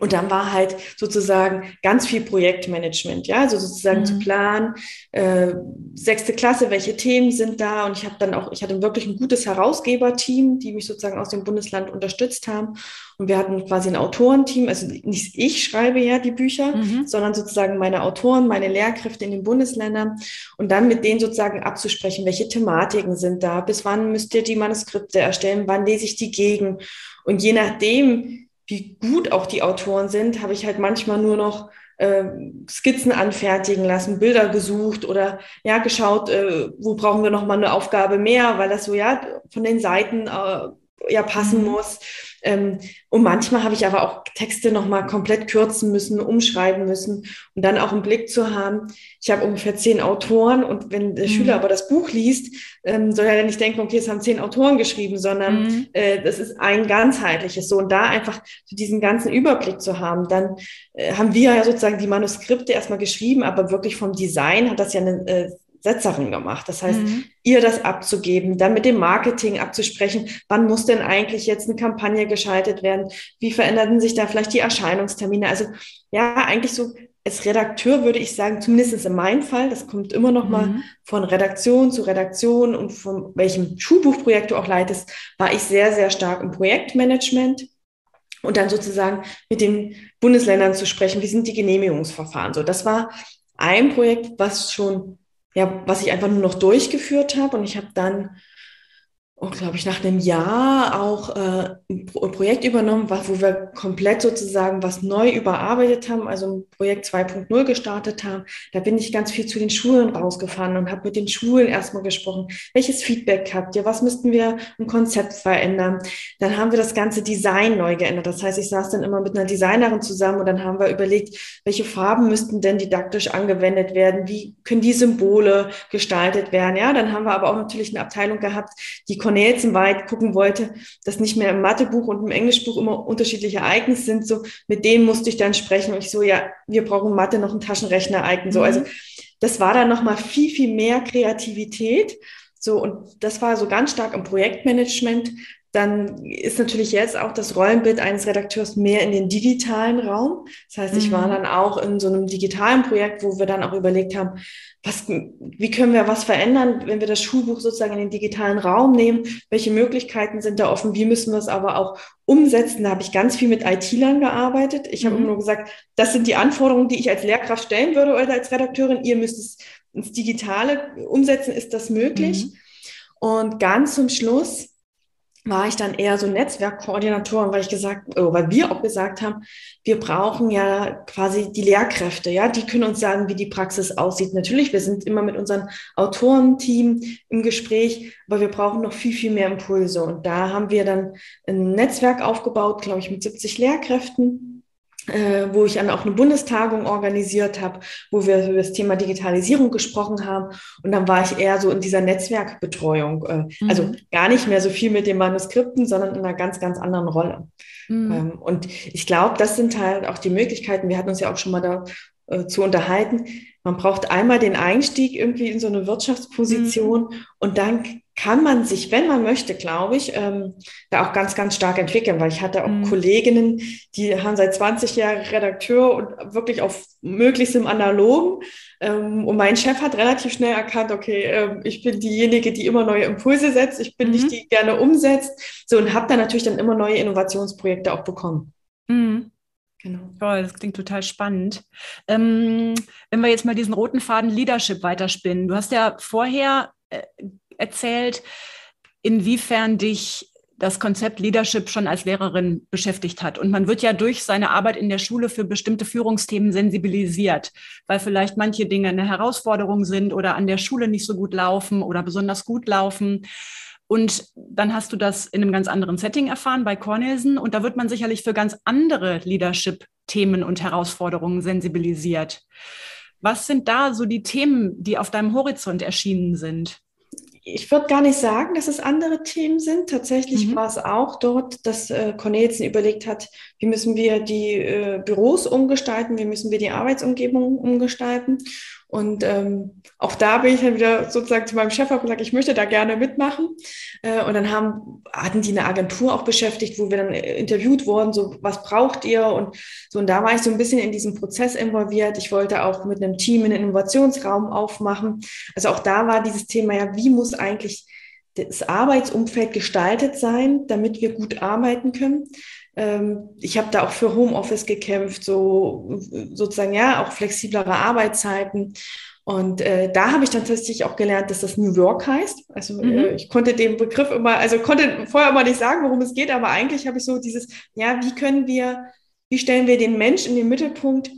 Und dann war halt sozusagen ganz viel Projektmanagement, ja, also sozusagen mhm. zu planen, äh, sechste Klasse, welche Themen sind da? Und ich habe dann auch, ich hatte wirklich ein gutes Herausgeberteam, die mich sozusagen aus dem Bundesland unterstützt haben. Und wir hatten quasi ein Autorenteam, also nicht ich schreibe ja die Bücher, mhm. sondern sozusagen meine Autoren, meine Lehrkräfte in den Bundesländern und dann mit denen sozusagen abzusprechen, welche Thematiken sind da, bis wann müsst ihr die Manuskripte erstellen, wann lese ich die gegen. Und je nachdem, wie gut auch die Autoren sind, habe ich halt manchmal nur noch äh, Skizzen anfertigen lassen, Bilder gesucht oder ja geschaut, äh, wo brauchen wir noch mal eine Aufgabe mehr, weil das so ja von den Seiten äh, ja passen mhm. muss. Ähm, und manchmal habe ich aber auch Texte nochmal komplett kürzen müssen, umschreiben müssen und dann auch einen Blick zu haben. Ich habe ungefähr zehn Autoren und wenn der mhm. Schüler aber das Buch liest, ähm, soll er nicht denken, okay, es haben zehn Autoren geschrieben, sondern mhm. äh, das ist ein ganzheitliches so. Und da einfach so diesen ganzen Überblick zu haben, dann äh, haben wir ja sozusagen die Manuskripte erstmal geschrieben, aber wirklich vom Design hat das ja eine äh, Setzerin gemacht. Das heißt, mhm. ihr das abzugeben, dann mit dem Marketing abzusprechen, wann muss denn eigentlich jetzt eine Kampagne geschaltet werden, wie veränderten sich da vielleicht die Erscheinungstermine. Also ja, eigentlich so als Redakteur würde ich sagen, zumindest in meinem Fall, das kommt immer noch mal mhm. von Redaktion zu Redaktion und von welchem Schulbuchprojekt du auch leitest, war ich sehr, sehr stark im Projektmanagement und dann sozusagen mit den Bundesländern zu sprechen, wie sind die Genehmigungsverfahren. So, das war ein Projekt, was schon ja, was ich einfach nur noch durchgeführt habe. Und ich habe dann oh, glaube ich, nach einem Jahr auch äh, ein Projekt übernommen, wo wir komplett sozusagen was neu überarbeitet haben, also ein Projekt 2.0 gestartet haben. Da bin ich ganz viel zu den Schulen rausgefahren und habe mit den Schulen erstmal gesprochen. Welches Feedback habt ihr? Was müssten wir im Konzept verändern? Dann haben wir das ganze Design neu geändert. Das heißt, ich saß dann immer mit einer Designerin zusammen und dann haben wir überlegt, welche Farben müssten denn didaktisch angewendet werden? Wie können die Symbole gestaltet werden? Ja, dann haben wir aber auch natürlich eine Abteilung gehabt, die weit gucken wollte, dass nicht mehr im Mathebuch und im Englischbuch immer unterschiedliche Ereignisse sind, so mit denen musste ich dann sprechen und ich so, ja, wir brauchen Mathe noch ein Taschenrechner-Ereignis. So, also mhm. das war dann nochmal viel, viel mehr Kreativität. So, und das war so ganz stark im Projektmanagement, dann ist natürlich jetzt auch das Rollenbild eines Redakteurs mehr in den digitalen Raum. Das heißt, ich war mhm. dann auch in so einem digitalen Projekt, wo wir dann auch überlegt haben, was, wie können wir was verändern, wenn wir das Schulbuch sozusagen in den digitalen Raum nehmen? Welche Möglichkeiten sind da offen? Wie müssen wir es aber auch umsetzen? Da habe ich ganz viel mit IT-Lern gearbeitet. Ich habe mhm. immer nur gesagt, das sind die Anforderungen, die ich als Lehrkraft stellen würde oder als Redakteurin. Ihr müsst es ins Digitale umsetzen. Ist das möglich? Mhm. Und ganz zum Schluss war ich dann eher so Netzwerkkoordinatorin, weil ich gesagt, oh, weil wir auch gesagt haben, wir brauchen ja quasi die Lehrkräfte, ja, die können uns sagen, wie die Praxis aussieht. Natürlich, wir sind immer mit unserem Autorenteam im Gespräch, aber wir brauchen noch viel, viel mehr Impulse. Und da haben wir dann ein Netzwerk aufgebaut, glaube ich, mit 70 Lehrkräften äh, wo ich dann auch eine Bundestagung organisiert habe, wo wir über das Thema Digitalisierung gesprochen haben. Und dann war ich eher so in dieser Netzwerkbetreuung. Äh, mhm. Also gar nicht mehr so viel mit den Manuskripten, sondern in einer ganz, ganz anderen Rolle. Mhm. Ähm, und ich glaube, das sind halt auch die Möglichkeiten. Wir hatten uns ja auch schon mal da äh, zu unterhalten. Man braucht einmal den Einstieg irgendwie in so eine Wirtschaftsposition mhm. und dann kann man sich, wenn man möchte, glaube ich, ähm, da auch ganz, ganz stark entwickeln, weil ich hatte auch mhm. Kolleginnen, die haben seit 20 Jahren Redakteur und wirklich auf möglichst im Analogen. Ähm, und mein Chef hat relativ schnell erkannt, okay, äh, ich bin diejenige, die immer neue Impulse setzt, ich bin mhm. nicht die gerne umsetzt. So und habe dann natürlich dann immer neue Innovationsprojekte auch bekommen. Mhm. Genau. Toll, das klingt total spannend. Ähm, wenn wir jetzt mal diesen roten Faden Leadership weiterspinnen. Du hast ja vorher äh, erzählt, inwiefern dich das Konzept Leadership schon als Lehrerin beschäftigt hat. Und man wird ja durch seine Arbeit in der Schule für bestimmte Führungsthemen sensibilisiert, weil vielleicht manche Dinge eine Herausforderung sind oder an der Schule nicht so gut laufen oder besonders gut laufen. Und dann hast du das in einem ganz anderen Setting erfahren bei Cornelsen. Und da wird man sicherlich für ganz andere Leadership-Themen und Herausforderungen sensibilisiert. Was sind da so die Themen, die auf deinem Horizont erschienen sind? Ich würde gar nicht sagen, dass es andere Themen sind. Tatsächlich mhm. war es auch dort, dass äh, Cornelsen überlegt hat, wie müssen wir die äh, Büros umgestalten, wie müssen wir die Arbeitsumgebung umgestalten. Und ähm, auch da bin ich dann wieder sozusagen zu meinem Chef und gesagt, ich möchte da gerne mitmachen. Äh, und dann haben, hatten die eine Agentur auch beschäftigt, wo wir dann äh, interviewt wurden, so was braucht ihr? Und so, und da war ich so ein bisschen in diesem Prozess involviert. Ich wollte auch mit einem Team einen Innovationsraum aufmachen. Also auch da war dieses Thema ja, wie muss eigentlich das Arbeitsumfeld gestaltet sein, damit wir gut arbeiten können. Ähm, ich habe da auch für Homeoffice gekämpft, so sozusagen ja auch flexiblere Arbeitszeiten. Und äh, da habe ich dann tatsächlich auch gelernt, dass das New York heißt. Also mhm. äh, ich konnte den Begriff immer, also konnte vorher immer nicht sagen, worum es geht, aber eigentlich habe ich so dieses, ja, wie können wir, wie stellen wir den Mensch in den Mittelpunkt?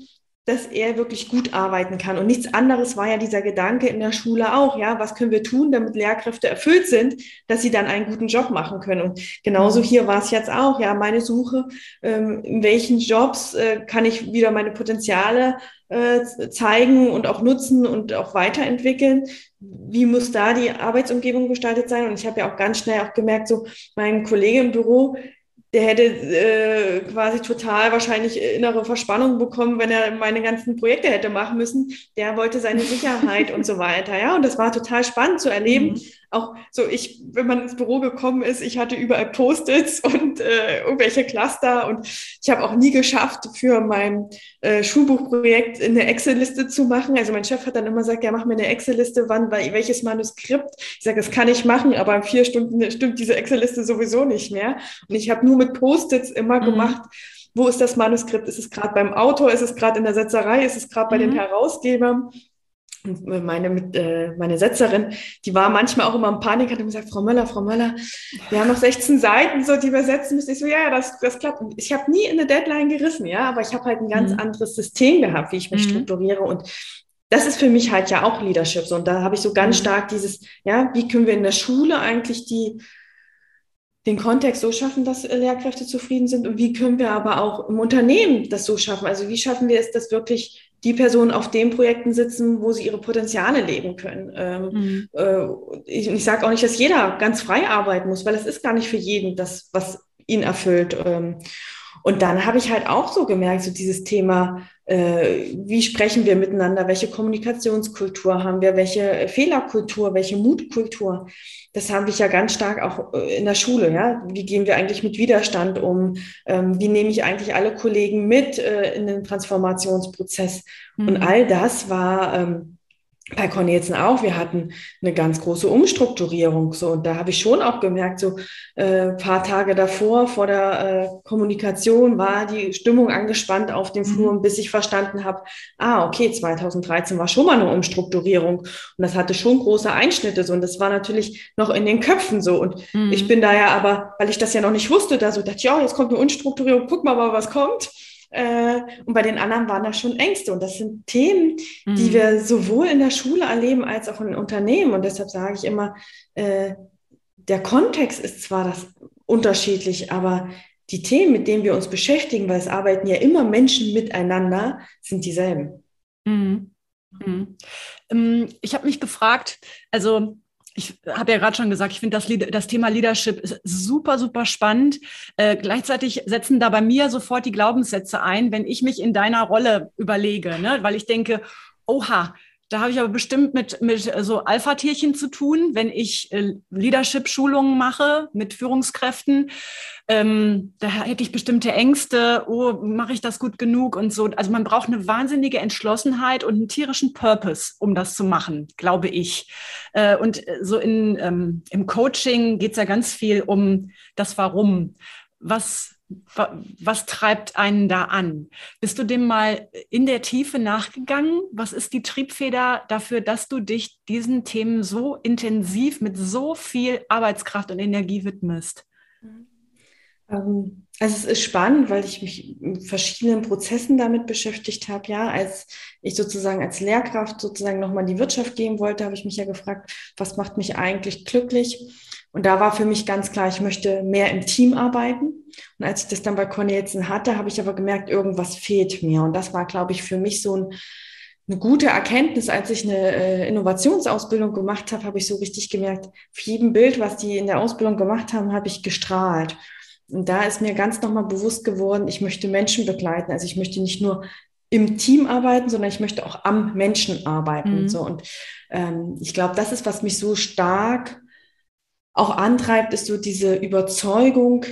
Dass er wirklich gut arbeiten kann. Und nichts anderes war ja dieser Gedanke in der Schule auch, ja, was können wir tun, damit Lehrkräfte erfüllt sind, dass sie dann einen guten Job machen können. Und genauso mhm. hier war es jetzt auch, ja, meine Suche, ähm, in welchen Jobs äh, kann ich wieder meine Potenziale äh, zeigen und auch nutzen und auch weiterentwickeln. Wie muss da die Arbeitsumgebung gestaltet sein? Und ich habe ja auch ganz schnell auch gemerkt, so mein Kollege im Büro, der hätte äh, quasi total wahrscheinlich innere Verspannung bekommen, wenn er meine ganzen Projekte hätte machen müssen. Der wollte seine Sicherheit und so weiter. Ja, und das war total spannend zu erleben, mhm auch so ich, wenn man ins Büro gekommen ist, ich hatte überall Post-its und äh, irgendwelche Cluster und ich habe auch nie geschafft, für mein äh, Schulbuchprojekt eine Excel-Liste zu machen. Also mein Chef hat dann immer gesagt, ja, mach mir eine Excel-Liste, wann, welches Manuskript. Ich sage, das kann ich machen, aber in vier Stunden stimmt diese Excel-Liste sowieso nicht mehr. Und ich habe nur mit Post-its immer mhm. gemacht, wo ist das Manuskript? Ist es gerade beim Autor? Ist es gerade in der Setzerei? Ist es gerade bei mhm. den Herausgebern? Meine, mit, äh, meine Setzerin, die war manchmal auch immer in Panik, hat immer gesagt, Frau Möller, Frau Möller, wir haben noch 16 Seiten, so, die wir setzen müssen. Ich so, ja, das, das klappt. Ich habe nie eine Deadline gerissen, ja, aber ich habe halt ein ganz mhm. anderes System gehabt, wie ich mich mhm. strukturiere und das ist für mich halt ja auch Leadership. So, und da habe ich so ganz mhm. stark dieses, ja, wie können wir in der Schule eigentlich die, den Kontext so schaffen, dass Lehrkräfte zufrieden sind und wie können wir aber auch im Unternehmen das so schaffen? Also wie schaffen wir es, dass wirklich die Personen auf den Projekten sitzen, wo sie ihre Potenziale leben können. Ähm, mhm. äh, ich ich sage auch nicht, dass jeder ganz frei arbeiten muss, weil es ist gar nicht für jeden das, was ihn erfüllt. Ähm, und dann habe ich halt auch so gemerkt, so dieses Thema, äh, wie sprechen wir miteinander, welche Kommunikationskultur haben wir, welche Fehlerkultur, welche Mutkultur. Das habe ich ja ganz stark auch äh, in der Schule. Ja, wie gehen wir eigentlich mit Widerstand um? Ähm, wie nehme ich eigentlich alle Kollegen mit äh, in den Transformationsprozess? Mhm. Und all das war ähm, bei Cornelsen auch, wir hatten eine ganz große Umstrukturierung. So, und da habe ich schon auch gemerkt, so äh, paar Tage davor, vor der äh, Kommunikation, war die Stimmung angespannt auf dem Flur, mhm. bis ich verstanden habe, ah, okay, 2013 war schon mal eine Umstrukturierung. Und das hatte schon große Einschnitte. So, und das war natürlich noch in den Köpfen so. Und mhm. ich bin da ja aber, weil ich das ja noch nicht wusste, da so dachte, ja, jetzt kommt eine Umstrukturierung, guck mal, was kommt. Äh, und bei den anderen waren da schon Ängste. Und das sind Themen, mhm. die wir sowohl in der Schule erleben als auch in Unternehmen. Und deshalb sage ich immer, äh, der Kontext ist zwar das unterschiedlich, aber die Themen, mit denen wir uns beschäftigen, weil es arbeiten ja immer Menschen miteinander, sind dieselben. Mhm. Mhm. Ähm, ich habe mich gefragt, also ich habe ja gerade schon gesagt, ich finde das, das, Thema Leadership super, super spannend. Äh, gleichzeitig setzen da bei mir sofort die Glaubenssätze ein, wenn ich mich in deiner Rolle überlege, ne? weil ich denke, oha, da habe ich aber bestimmt mit, mit so Alpha-Tierchen zu tun, wenn ich äh, Leadership-Schulungen mache mit Führungskräften. Ähm, da hätte ich bestimmte Ängste, oh, mache ich das gut genug und so. Also man braucht eine wahnsinnige Entschlossenheit und einen tierischen Purpose, um das zu machen, glaube ich. Äh, und äh, so in, ähm, im Coaching geht es ja ganz viel um das Warum. Was was treibt einen da an? Bist du dem mal in der Tiefe nachgegangen? Was ist die Triebfeder dafür, dass du dich diesen Themen so intensiv mit so viel Arbeitskraft und Energie widmest? Ähm, also es ist spannend, weil ich mich in verschiedenen Prozessen damit beschäftigt habe. Ja, als ich sozusagen als Lehrkraft sozusagen nochmal in die Wirtschaft gehen wollte, habe ich mich ja gefragt, was macht mich eigentlich glücklich? Und da war für mich ganz klar, ich möchte mehr im Team arbeiten. Und als ich das dann bei Cornelsen hatte, habe ich aber gemerkt, irgendwas fehlt mir. Und das war, glaube ich, für mich so ein, eine gute Erkenntnis. Als ich eine äh, Innovationsausbildung gemacht habe, habe ich so richtig gemerkt, für jedem Bild, was die in der Ausbildung gemacht haben, habe ich gestrahlt. Und da ist mir ganz nochmal bewusst geworden, ich möchte Menschen begleiten. Also ich möchte nicht nur im Team arbeiten, sondern ich möchte auch am Menschen arbeiten. Mhm. So. Und ähm, ich glaube, das ist, was mich so stark auch antreibt, ist so diese Überzeugung,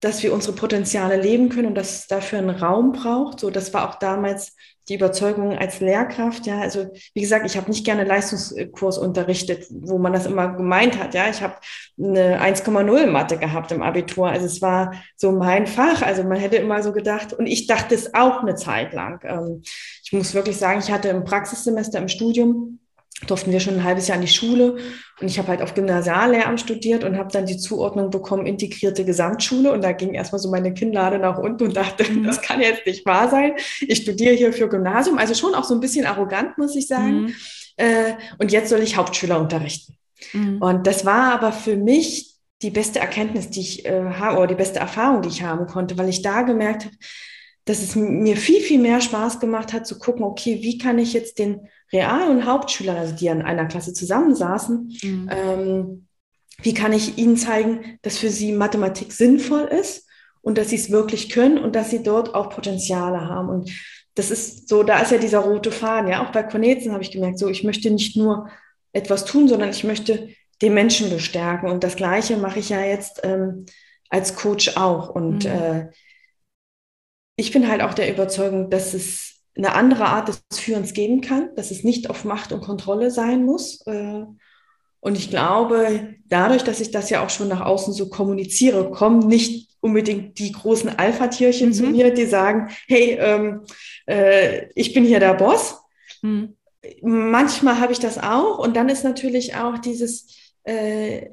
dass wir unsere Potenziale leben können und dass es dafür einen Raum braucht. So, das war auch damals die Überzeugung als Lehrkraft. Ja, also wie gesagt, ich habe nicht gerne Leistungskurs unterrichtet, wo man das immer gemeint hat. Ja, ich habe eine 1,0 Mathe gehabt im Abitur. Also es war so mein Fach. Also man hätte immer so gedacht und ich dachte es auch eine Zeit lang. Ähm, ich muss wirklich sagen, ich hatte im Praxissemester im Studium durften wir schon ein halbes Jahr in die Schule und ich habe halt auf Gymnasiallehramt studiert und habe dann die Zuordnung bekommen, integrierte Gesamtschule und da ging erstmal so meine Kinnlade nach unten und dachte, mhm. das kann jetzt nicht wahr sein. Ich studiere hier für Gymnasium, also schon auch so ein bisschen arrogant, muss ich sagen. Mhm. Äh, und jetzt soll ich Hauptschüler unterrichten. Mhm. Und das war aber für mich die beste Erkenntnis, die ich äh, habe, oder die beste Erfahrung, die ich haben konnte, weil ich da gemerkt habe, dass es mir viel, viel mehr Spaß gemacht hat, zu gucken, okay, wie kann ich jetzt den Real- und Hauptschülern, also die an einer Klasse zusammensaßen, mhm. ähm, wie kann ich ihnen zeigen, dass für sie Mathematik sinnvoll ist und dass sie es wirklich können und dass sie dort auch Potenziale haben. Und das ist so, da ist ja dieser rote Faden. Ja, auch bei Cornetzen habe ich gemerkt, so, ich möchte nicht nur etwas tun, sondern ich möchte den Menschen bestärken. Und das Gleiche mache ich ja jetzt ähm, als Coach auch. Und mhm. äh, ich bin halt auch der Überzeugung, dass es eine andere Art des Führens geben kann, dass es nicht auf Macht und Kontrolle sein muss. Äh, und ich glaube, dadurch, dass ich das ja auch schon nach außen so kommuniziere, kommen nicht unbedingt die großen Alpha-Tierchen mhm. zu mir, die sagen, hey, ähm, äh, ich bin hier der Boss. Mhm. Manchmal habe ich das auch. Und dann ist natürlich auch dieses, äh,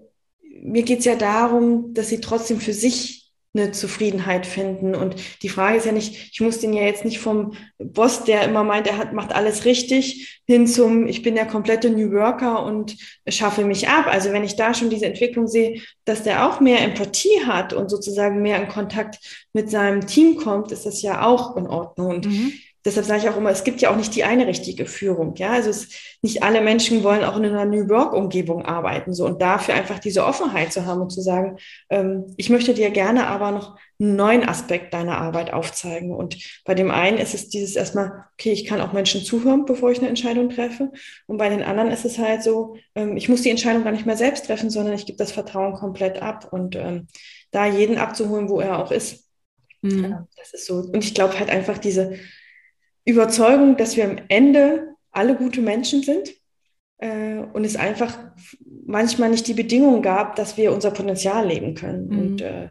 mir geht es ja darum, dass sie trotzdem für sich eine Zufriedenheit finden. Und die Frage ist ja nicht, ich muss den ja jetzt nicht vom Boss, der immer meint, er hat, macht alles richtig, hin zum, ich bin der komplette New Worker und schaffe mich ab. Also wenn ich da schon diese Entwicklung sehe, dass der auch mehr Empathie hat und sozusagen mehr in Kontakt mit seinem Team kommt, ist das ja auch in Ordnung. Und mhm deshalb sage ich auch immer, es gibt ja auch nicht die eine richtige Führung. Ja, also es, nicht alle Menschen wollen auch in einer New Work-Umgebung arbeiten. So und dafür einfach diese Offenheit zu haben und zu sagen, ähm, ich möchte dir gerne aber noch einen neuen Aspekt deiner Arbeit aufzeigen. Und bei dem einen ist es dieses erstmal, okay, ich kann auch Menschen zuhören, bevor ich eine Entscheidung treffe. Und bei den anderen ist es halt so, ähm, ich muss die Entscheidung gar nicht mehr selbst treffen, sondern ich gebe das Vertrauen komplett ab und ähm, da jeden abzuholen, wo er auch ist. Mhm. Das ist so. Und ich glaube halt einfach diese Überzeugung, dass wir am Ende alle gute Menschen sind äh, und es einfach manchmal nicht die Bedingungen gab, dass wir unser Potenzial leben können. Mhm. Und äh,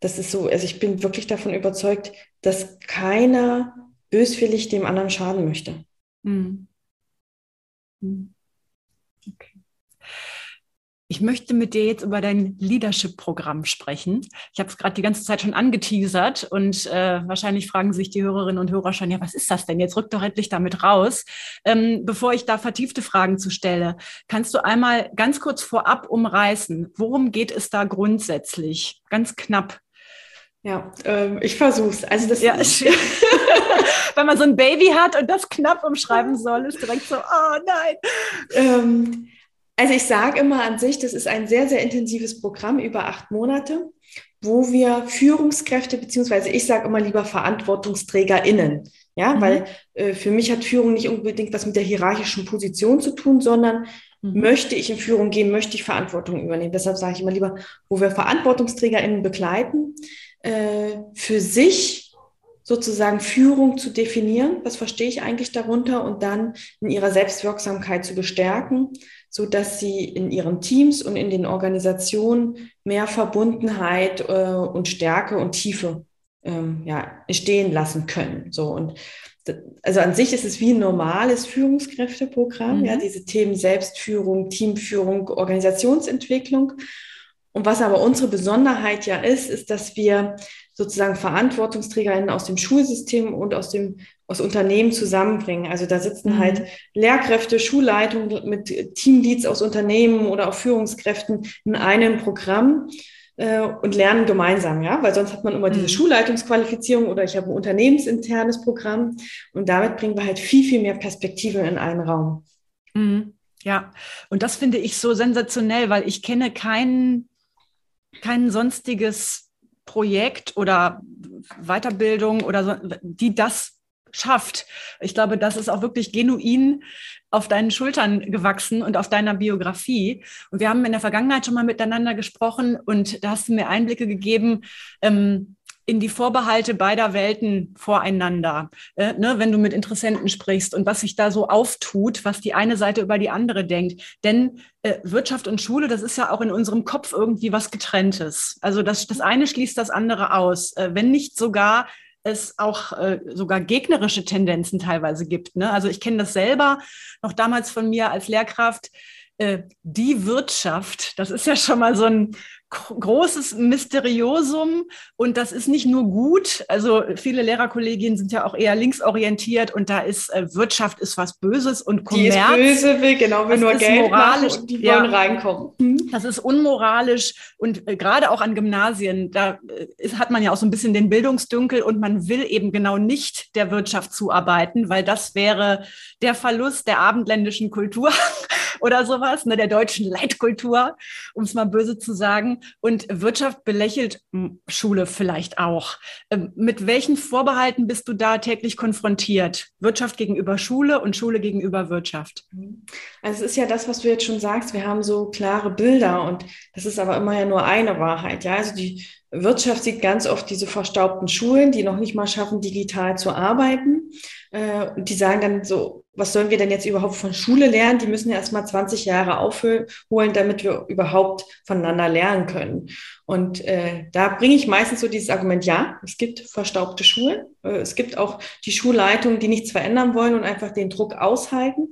das ist so, also ich bin wirklich davon überzeugt, dass keiner böswillig dem anderen schaden möchte. Mhm. mhm. Ich möchte mit dir jetzt über dein Leadership-Programm sprechen. Ich habe es gerade die ganze Zeit schon angeteasert und äh, wahrscheinlich fragen sich die Hörerinnen und Hörer schon, ja, was ist das denn? Jetzt rück doch endlich damit raus. Ähm, bevor ich da vertiefte Fragen zu stelle, kannst du einmal ganz kurz vorab umreißen, worum geht es da grundsätzlich? Ganz knapp. Ja, ähm, ich versuch's. Also das ja, wenn man so ein Baby hat und das knapp umschreiben soll, ist direkt so, oh nein. Ähm, also ich sage immer an sich, das ist ein sehr, sehr intensives Programm über acht Monate, wo wir Führungskräfte, beziehungsweise ich sage immer lieber VerantwortungsträgerInnen. Ja, mhm. weil äh, für mich hat Führung nicht unbedingt was mit der hierarchischen Position zu tun, sondern mhm. möchte ich in Führung gehen, möchte ich Verantwortung übernehmen. Deshalb sage ich immer lieber, wo wir VerantwortungsträgerInnen begleiten, äh, für sich sozusagen Führung zu definieren, was verstehe ich eigentlich darunter und dann in ihrer Selbstwirksamkeit zu bestärken so dass sie in ihren Teams und in den Organisationen mehr Verbundenheit äh, und Stärke und Tiefe ähm, ja, entstehen lassen können. So und also an sich ist es wie ein normales Führungskräfteprogramm, mhm. ja, diese Themen Selbstführung, Teamführung, Organisationsentwicklung. Und was aber unsere Besonderheit ja ist, ist, dass wir sozusagen Verantwortungsträgerinnen aus dem Schulsystem und aus dem aus Unternehmen zusammenbringen. Also da sitzen mhm. halt Lehrkräfte, Schulleitungen mit Teamleads aus Unternehmen oder auch Führungskräften in einem Programm äh, und lernen gemeinsam, ja, weil sonst hat man immer mhm. diese Schulleitungsqualifizierung oder ich habe ein unternehmensinternes Programm und damit bringen wir halt viel, viel mehr Perspektive in einen Raum. Mhm. Ja, und das finde ich so sensationell, weil ich kenne kein, kein sonstiges Projekt oder Weiterbildung oder so, die das schafft. Ich glaube, das ist auch wirklich genuin auf deinen Schultern gewachsen und auf deiner Biografie. Und wir haben in der Vergangenheit schon mal miteinander gesprochen und da hast du mir Einblicke gegeben, ähm, in die Vorbehalte beider Welten voreinander, äh, ne, wenn du mit Interessenten sprichst und was sich da so auftut, was die eine Seite über die andere denkt. Denn äh, Wirtschaft und Schule, das ist ja auch in unserem Kopf irgendwie was getrenntes. Also das, das eine schließt das andere aus, äh, wenn nicht sogar es auch äh, sogar gegnerische Tendenzen teilweise gibt. Ne? Also ich kenne das selber noch damals von mir als Lehrkraft. Äh, die Wirtschaft, das ist ja schon mal so ein großes Mysteriosum und das ist nicht nur gut. Also viele Lehrerkolleginnen sind ja auch eher linksorientiert und da ist äh, Wirtschaft ist was Böses und Kommerz. Die ist böse, will genau, will nur Geld moralisch, machen und die wollen ja, reinkommen. Mhm. Das ist unmoralisch und äh, gerade auch an Gymnasien, da äh, ist, hat man ja auch so ein bisschen den Bildungsdünkel und man will eben genau nicht der Wirtschaft zuarbeiten, weil das wäre der Verlust der abendländischen Kultur oder sowas, ne, der deutschen Leitkultur, um es mal böse zu sagen. Und Wirtschaft belächelt Schule vielleicht auch. Ähm, mit welchen Vorbehalten bist du da täglich konfrontiert? Wirtschaft gegenüber Schule und Schule gegenüber Wirtschaft? Also es ist ja das, was du jetzt schon sagst. Wir haben so klare Bilder und das ist aber immer ja nur eine Wahrheit. Ja, also die Wirtschaft sieht ganz oft diese verstaubten Schulen, die noch nicht mal schaffen, digital zu arbeiten. Äh, die sagen dann so, was sollen wir denn jetzt überhaupt von Schule lernen? Die müssen ja erst mal 20 Jahre aufholen, damit wir überhaupt voneinander lernen können. Und äh, da bringe ich meistens so dieses Argument, ja, es gibt verstaubte Schulen. Äh, es gibt auch die Schulleitungen, die nichts verändern wollen und einfach den Druck aushalten.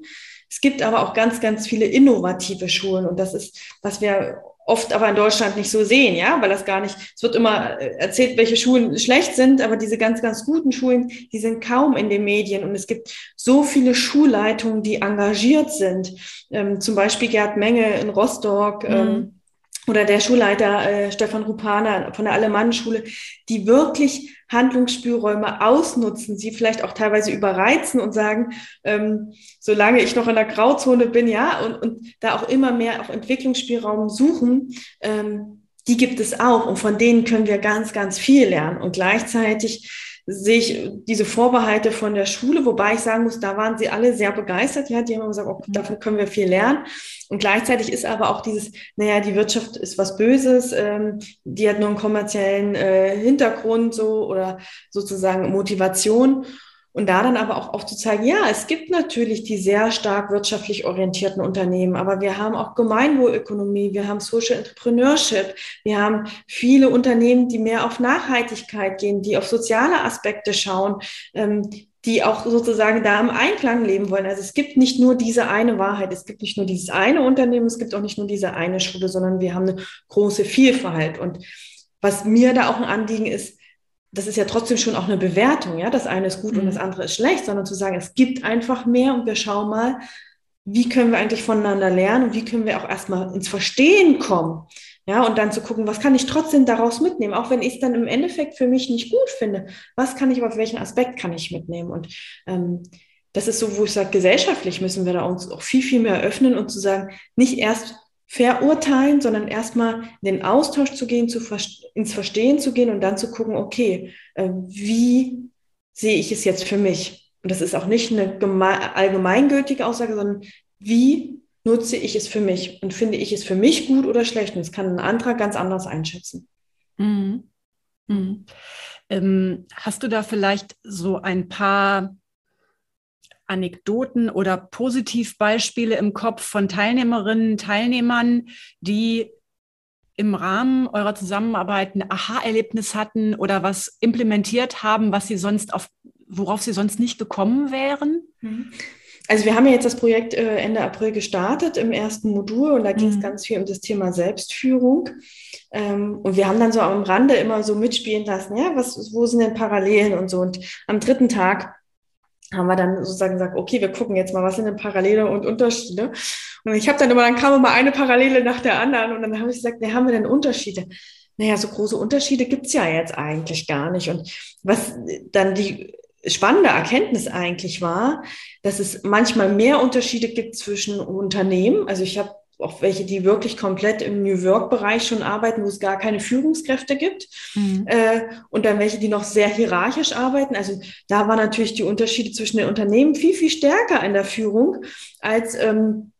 Es gibt aber auch ganz, ganz viele innovative Schulen. Und das ist, was wir oft aber in Deutschland nicht so sehen, ja, weil das gar nicht, es wird immer äh, erzählt, welche Schulen schlecht sind, aber diese ganz, ganz guten Schulen, die sind kaum in den Medien und es gibt so viele Schulleitungen, die engagiert sind, ähm, zum Beispiel Gerd Menge in Rostock, mhm. ähm, oder der Schulleiter äh, Stefan Rupana von der Alemannenschule, die wirklich Handlungsspielräume ausnutzen, sie vielleicht auch teilweise überreizen und sagen, ähm, solange ich noch in der Grauzone bin, ja, und, und da auch immer mehr auch Entwicklungsspielraum suchen, ähm, die gibt es auch und von denen können wir ganz, ganz viel lernen. Und gleichzeitig sehe ich diese Vorbehalte von der Schule, wobei ich sagen muss, da waren sie alle sehr begeistert. Ja, die haben gesagt, okay, davon können wir viel lernen. Und gleichzeitig ist aber auch dieses, naja, die Wirtschaft ist was Böses, ähm, die hat nur einen kommerziellen äh, Hintergrund so oder sozusagen Motivation. Und da dann aber auch aufzuzeigen, ja, es gibt natürlich die sehr stark wirtschaftlich orientierten Unternehmen, aber wir haben auch Gemeinwohlökonomie, wir haben Social Entrepreneurship, wir haben viele Unternehmen, die mehr auf Nachhaltigkeit gehen, die auf soziale Aspekte schauen, ähm, die auch sozusagen da im Einklang leben wollen. Also es gibt nicht nur diese eine Wahrheit, es gibt nicht nur dieses eine Unternehmen, es gibt auch nicht nur diese eine Schule, sondern wir haben eine große Vielfalt. Und was mir da auch ein Anliegen ist, das ist ja trotzdem schon auch eine Bewertung, ja, das eine ist gut mhm. und das andere ist schlecht, sondern zu sagen, es gibt einfach mehr und wir schauen mal, wie können wir eigentlich voneinander lernen und wie können wir auch erstmal ins Verstehen kommen. Ja, und dann zu gucken, was kann ich trotzdem daraus mitnehmen, auch wenn ich es dann im Endeffekt für mich nicht gut finde. Was kann ich, auf welchen Aspekt kann ich mitnehmen? Und ähm, das ist so, wo ich sage, gesellschaftlich müssen wir da uns auch viel, viel mehr öffnen und zu sagen, nicht erst verurteilen, sondern erstmal in den Austausch zu gehen, zu ins Verstehen zu gehen und dann zu gucken, okay, äh, wie sehe ich es jetzt für mich? Und das ist auch nicht eine allgemeingültige Aussage, sondern wie nutze ich es für mich und finde ich es für mich gut oder schlecht? Und das kann ein anderer ganz anders einschätzen. Mhm. Mhm. Ähm, hast du da vielleicht so ein paar Anekdoten oder Positivbeispiele im Kopf von Teilnehmerinnen, Teilnehmern, die im Rahmen eurer Zusammenarbeit ein Aha-Erlebnis hatten oder was implementiert haben, was sie sonst auf, worauf sie sonst nicht gekommen wären? Mhm. Also wir haben ja jetzt das Projekt äh, Ende April gestartet im ersten Modul und da ging es mhm. ganz viel um das Thema Selbstführung. Ähm, und wir haben dann so am Rande immer so mitspielen lassen, ja, was, wo sind denn Parallelen und so. Und am dritten Tag haben wir dann sozusagen gesagt, okay, wir gucken jetzt mal, was sind denn Parallele und Unterschiede. Und ich habe dann immer, dann kam immer eine Parallele nach der anderen und dann habe ich gesagt, ne, haben wir denn Unterschiede? Naja, so große Unterschiede gibt's ja jetzt eigentlich gar nicht. Und was dann die spannende Erkenntnis eigentlich war, dass es manchmal mehr Unterschiede gibt zwischen Unternehmen. Also ich habe auch welche, die wirklich komplett im New Work-Bereich schon arbeiten, wo es gar keine Führungskräfte gibt. Mhm. Äh, und dann welche, die noch sehr hierarchisch arbeiten. Also da waren natürlich die Unterschiede zwischen den Unternehmen viel, viel stärker in der Führung als, ähm,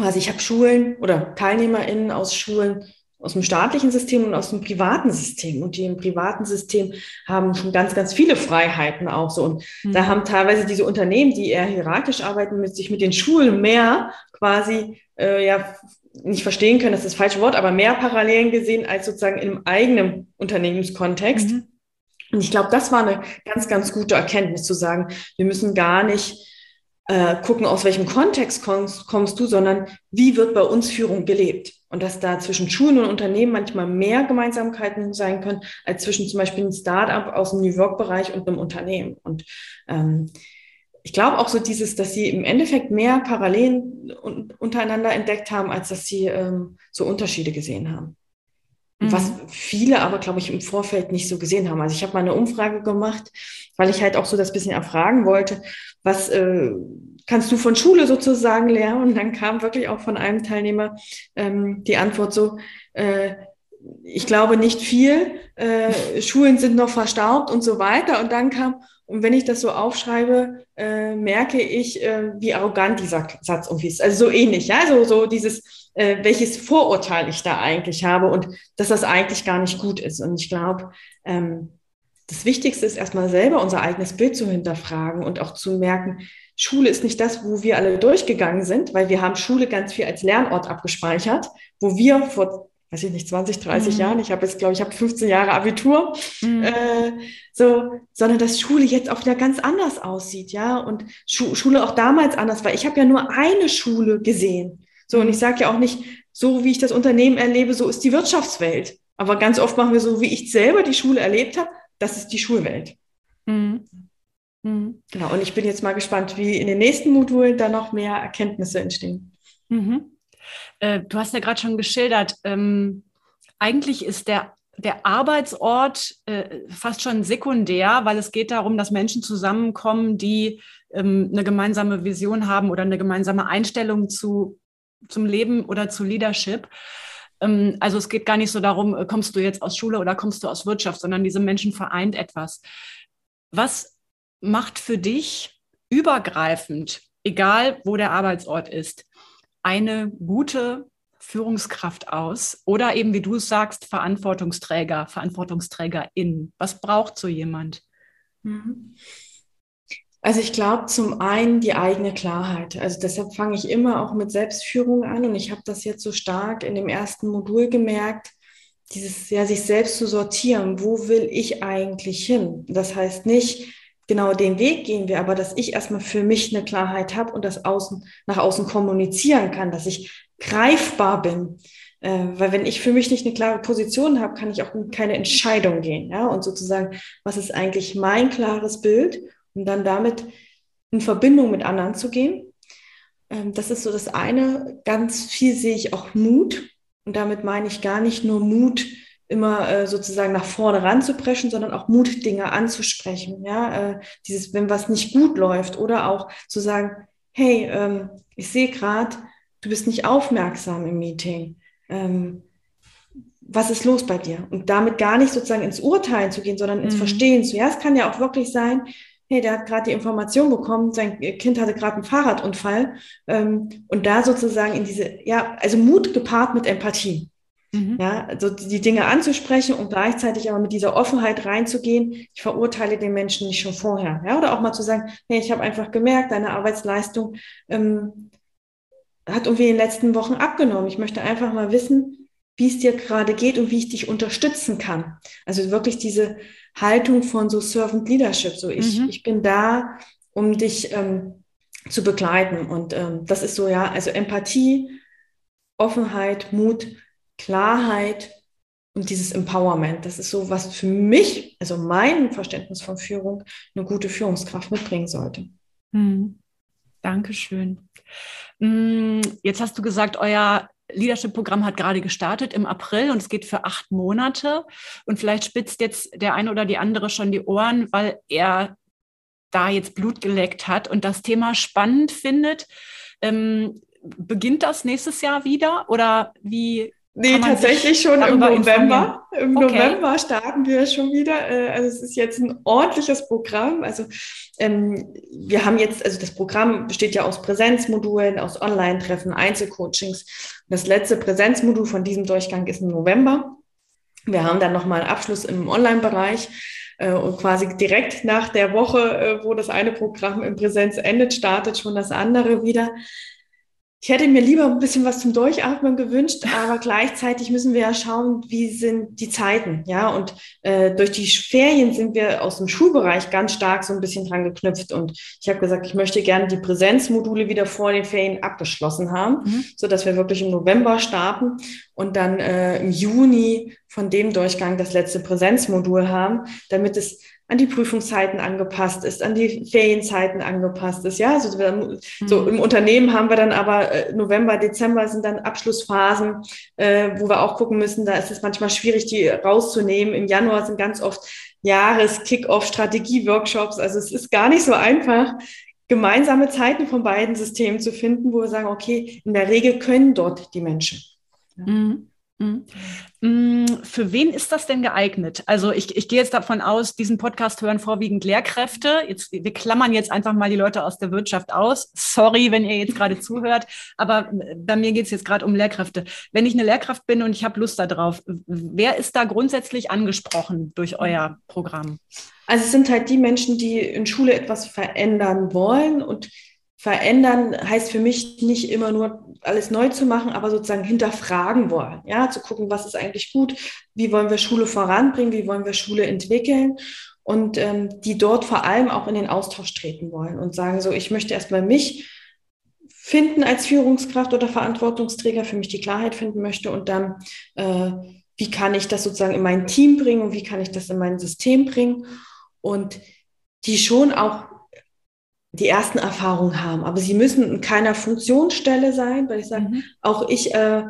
also ich habe Schulen oder TeilnehmerInnen aus Schulen, aus dem staatlichen System und aus dem privaten System. Und die im privaten System haben schon ganz, ganz viele Freiheiten auch so. Und mhm. da haben teilweise diese Unternehmen, die eher hierarchisch arbeiten, mit sich mit den Schulen mehr quasi äh, ja nicht verstehen können, das ist das falsche Wort, aber mehr Parallelen gesehen als sozusagen im eigenen Unternehmenskontext. Mhm. Und ich glaube, das war eine ganz, ganz gute Erkenntnis zu sagen, wir müssen gar nicht äh, gucken, aus welchem Kontext kommst, kommst du, sondern wie wird bei uns Führung gelebt? Und dass da zwischen Schulen und Unternehmen manchmal mehr Gemeinsamkeiten sein können, als zwischen zum Beispiel einem Startup aus dem New York-Bereich und einem Unternehmen. Und ähm, ich glaube auch so dieses, dass sie im Endeffekt mehr Parallelen untereinander entdeckt haben, als dass sie ähm, so Unterschiede gesehen haben. Mhm. Was viele aber, glaube ich, im Vorfeld nicht so gesehen haben. Also ich habe mal eine Umfrage gemacht, weil ich halt auch so das bisschen erfragen wollte, was äh, kannst du von Schule sozusagen lernen? Und dann kam wirklich auch von einem Teilnehmer ähm, die Antwort so, äh, ich glaube nicht viel, äh, Schulen sind noch verstaubt und so weiter. Und dann kam, und wenn ich das so aufschreibe, äh, merke ich, äh, wie arrogant dieser Satz irgendwie ist. Also so ähnlich, ja, so, so dieses, äh, welches Vorurteil ich da eigentlich habe und dass das eigentlich gar nicht gut ist. Und ich glaube, ähm, das Wichtigste ist erstmal selber unser eigenes Bild zu hinterfragen und auch zu merken, Schule ist nicht das, wo wir alle durchgegangen sind, weil wir haben Schule ganz viel als Lernort abgespeichert, wo wir vor weiß ich nicht, 20, 30 mhm. Jahren, ich habe jetzt, glaube ich, habe 15 Jahre Abitur, mhm. äh, so, sondern dass Schule jetzt auch wieder ganz anders aussieht, ja, und Schu Schule auch damals anders war. Ich habe ja nur eine Schule gesehen. So, und ich sage ja auch nicht, so wie ich das Unternehmen erlebe, so ist die Wirtschaftswelt. Aber ganz oft machen wir so, wie ich selber die Schule erlebt habe, das ist die Schulwelt. Mhm. Mhm. Genau, und ich bin jetzt mal gespannt, wie in den nächsten Modulen da noch mehr Erkenntnisse entstehen. Mhm. Äh, du hast ja gerade schon geschildert, ähm, eigentlich ist der, der Arbeitsort äh, fast schon sekundär, weil es geht darum, dass Menschen zusammenkommen, die ähm, eine gemeinsame Vision haben oder eine gemeinsame Einstellung zu, zum Leben oder zu Leadership. Ähm, also es geht gar nicht so darum, äh, kommst du jetzt aus Schule oder kommst du aus Wirtschaft, sondern diese Menschen vereint etwas. Was macht für dich übergreifend, egal wo der Arbeitsort ist, eine gute Führungskraft aus oder eben, wie du es sagst, Verantwortungsträger, Verantwortungsträgerin? Was braucht so jemand? Mhm. Also ich glaube zum einen die eigene Klarheit. Also deshalb fange ich immer auch mit Selbstführung an und ich habe das jetzt so stark in dem ersten Modul gemerkt, dieses ja sich selbst zu sortieren. Wo will ich eigentlich hin? Das heißt nicht, genau den Weg gehen wir, aber dass ich erstmal für mich eine Klarheit habe und das außen, nach außen kommunizieren kann, dass ich greifbar bin. Äh, weil wenn ich für mich nicht eine klare Position habe, kann ich auch keine Entscheidung gehen. Ja? Und sozusagen, was ist eigentlich mein klares Bild? Und dann damit in Verbindung mit anderen zu gehen. Ähm, das ist so das eine. Ganz viel sehe ich auch Mut. Und damit meine ich gar nicht nur Mut, immer äh, sozusagen nach vorne ranzupreschen, sondern auch Mut, Dinge anzusprechen. Ja, äh, dieses, wenn was nicht gut läuft oder auch zu sagen, hey, ähm, ich sehe gerade, du bist nicht aufmerksam im Meeting. Ähm, was ist los bei dir? Und damit gar nicht sozusagen ins Urteilen zu gehen, sondern ins mhm. Verstehen zu. Ja, es kann ja auch wirklich sein, hey, der hat gerade die Information bekommen, sein Kind hatte gerade einen Fahrradunfall ähm, und da sozusagen in diese, ja, also Mut gepaart mit Empathie. Mhm. Ja, also die Dinge anzusprechen und gleichzeitig aber mit dieser Offenheit reinzugehen. Ich verurteile den Menschen nicht schon vorher. Ja, oder auch mal zu sagen, hey, ich habe einfach gemerkt, deine Arbeitsleistung ähm, hat irgendwie in den letzten Wochen abgenommen. Ich möchte einfach mal wissen, wie es dir gerade geht und wie ich dich unterstützen kann. Also wirklich diese Haltung von so Servant Leadership. So ich, mhm. ich bin da, um dich ähm, zu begleiten. Und ähm, das ist so, ja, also Empathie, Offenheit, Mut, Klarheit und dieses Empowerment. Das ist so, was für mich, also mein Verständnis von Führung, eine gute Führungskraft mitbringen sollte. Hm. Dankeschön. Hm, jetzt hast du gesagt, euer Leadership-Programm hat gerade gestartet im April und es geht für acht Monate. Und vielleicht spitzt jetzt der eine oder die andere schon die Ohren, weil er da jetzt Blut geleckt hat und das Thema spannend findet. Ähm, beginnt das nächstes Jahr wieder oder wie Nee, tatsächlich schon im November. Im okay. November starten wir schon wieder. Äh, also es ist jetzt ein ordentliches Programm. Also ähm, wir haben jetzt, also das Programm besteht ja aus Präsenzmodulen, aus Online-Treffen, Einzelcoachings. Das letzte Präsenzmodul von diesem Durchgang ist im November. Wir haben dann nochmal einen Abschluss im Online-Bereich äh, und quasi direkt nach der Woche, äh, wo das eine Programm in Präsenz endet, startet schon das andere wieder. Ich hätte mir lieber ein bisschen was zum Durchatmen gewünscht, aber gleichzeitig müssen wir ja schauen, wie sind die Zeiten, ja. Und äh, durch die Ferien sind wir aus dem Schulbereich ganz stark so ein bisschen dran geknüpft. Und ich habe gesagt, ich möchte gerne die Präsenzmodule wieder vor den Ferien abgeschlossen haben, mhm. so dass wir wirklich im November starten und dann äh, im Juni von dem Durchgang das letzte Präsenzmodul haben, damit es an die Prüfungszeiten angepasst ist, an die Ferienzeiten angepasst ist. Ja, also wir, so mhm. im Unternehmen haben wir dann aber äh, November, Dezember sind dann Abschlussphasen, äh, wo wir auch gucken müssen. Da ist es manchmal schwierig, die rauszunehmen. Im Januar sind ganz oft Jahres-Kick-Off-Strategie-Workshops. Also es ist gar nicht so einfach, gemeinsame Zeiten von beiden Systemen zu finden, wo wir sagen, okay, in der Regel können dort die Menschen. Ja. Mhm. Mhm. Mm, für wen ist das denn geeignet? Also ich, ich gehe jetzt davon aus, diesen Podcast hören vorwiegend Lehrkräfte. Jetzt, wir klammern jetzt einfach mal die Leute aus der Wirtschaft aus. Sorry, wenn ihr jetzt gerade zuhört, aber bei mir geht es jetzt gerade um Lehrkräfte. Wenn ich eine Lehrkraft bin und ich habe Lust darauf, wer ist da grundsätzlich angesprochen durch euer Programm? Also es sind halt die Menschen, die in Schule etwas verändern wollen und verändern heißt für mich nicht immer nur alles neu zu machen, aber sozusagen hinterfragen wollen, ja, zu gucken, was ist eigentlich gut, wie wollen wir Schule voranbringen, wie wollen wir Schule entwickeln und ähm, die dort vor allem auch in den Austausch treten wollen und sagen so, ich möchte erstmal mich finden als Führungskraft oder Verantwortungsträger, für mich die Klarheit finden möchte und dann, äh, wie kann ich das sozusagen in mein Team bringen und wie kann ich das in mein System bringen und die schon auch die ersten Erfahrungen haben. Aber sie müssen in keiner Funktionsstelle sein, weil ich sage, mhm. auch ich äh,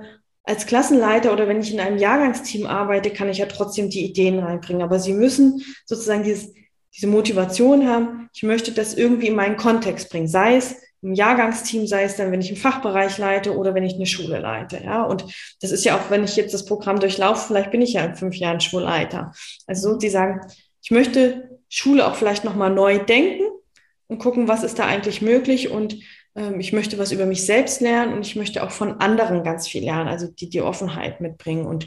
als Klassenleiter oder wenn ich in einem Jahrgangsteam arbeite, kann ich ja trotzdem die Ideen reinbringen. Aber sie müssen sozusagen dieses, diese Motivation haben, ich möchte das irgendwie in meinen Kontext bringen, sei es im Jahrgangsteam, sei es dann, wenn ich einen Fachbereich leite oder wenn ich eine Schule leite. Ja, und das ist ja auch, wenn ich jetzt das Programm durchlaufe, vielleicht bin ich ja in fünf Jahren Schulleiter. Also so, die sagen, ich möchte Schule auch vielleicht nochmal neu denken und gucken, was ist da eigentlich möglich und ähm, ich möchte was über mich selbst lernen und ich möchte auch von anderen ganz viel lernen, also die die Offenheit mitbringen. Und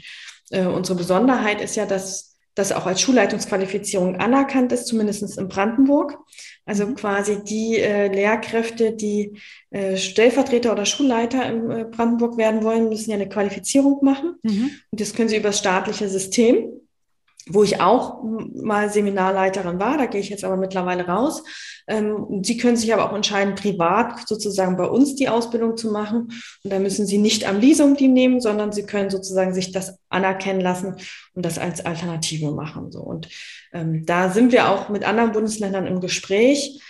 äh, unsere Besonderheit ist ja, dass das auch als Schulleitungsqualifizierung anerkannt ist, zumindest in Brandenburg. Also mhm. quasi die äh, Lehrkräfte, die äh, Stellvertreter oder Schulleiter in äh, Brandenburg werden wollen, müssen ja eine Qualifizierung machen. Mhm. Und das können sie über das staatliche System wo ich auch mal Seminarleiterin war, da gehe ich jetzt aber mittlerweile raus. Ähm, Sie können sich aber auch entscheiden, privat sozusagen bei uns die Ausbildung zu machen. Und da müssen Sie nicht am Visum die nehmen, sondern Sie können sozusagen sich das anerkennen lassen und das als Alternative machen. So. Und ähm, da sind wir auch mit anderen Bundesländern im Gespräch.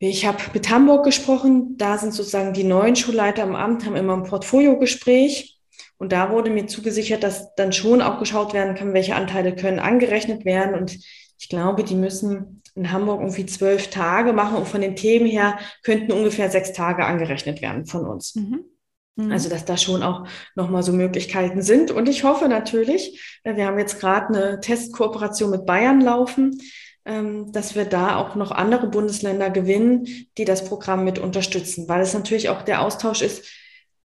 Ich habe mit Hamburg gesprochen, da sind sozusagen die neuen Schulleiter im Amt, haben immer ein Portfoliogespräch und da wurde mir zugesichert, dass dann schon auch geschaut werden kann, welche Anteile können angerechnet werden. Und ich glaube, die müssen in Hamburg irgendwie zwölf Tage machen und von den Themen her könnten ungefähr sechs Tage angerechnet werden von uns. Mhm. mhm. Also, dass da schon auch nochmal so Möglichkeiten sind. Und ich hoffe natürlich, äh, wir haben jetzt gerade eine Testkooperation mit Bayern laufen, ähm, dass wir da auch noch andere Bundesländer gewinnen, die das Programm mit unterstützen, weil es natürlich auch der Austausch ist,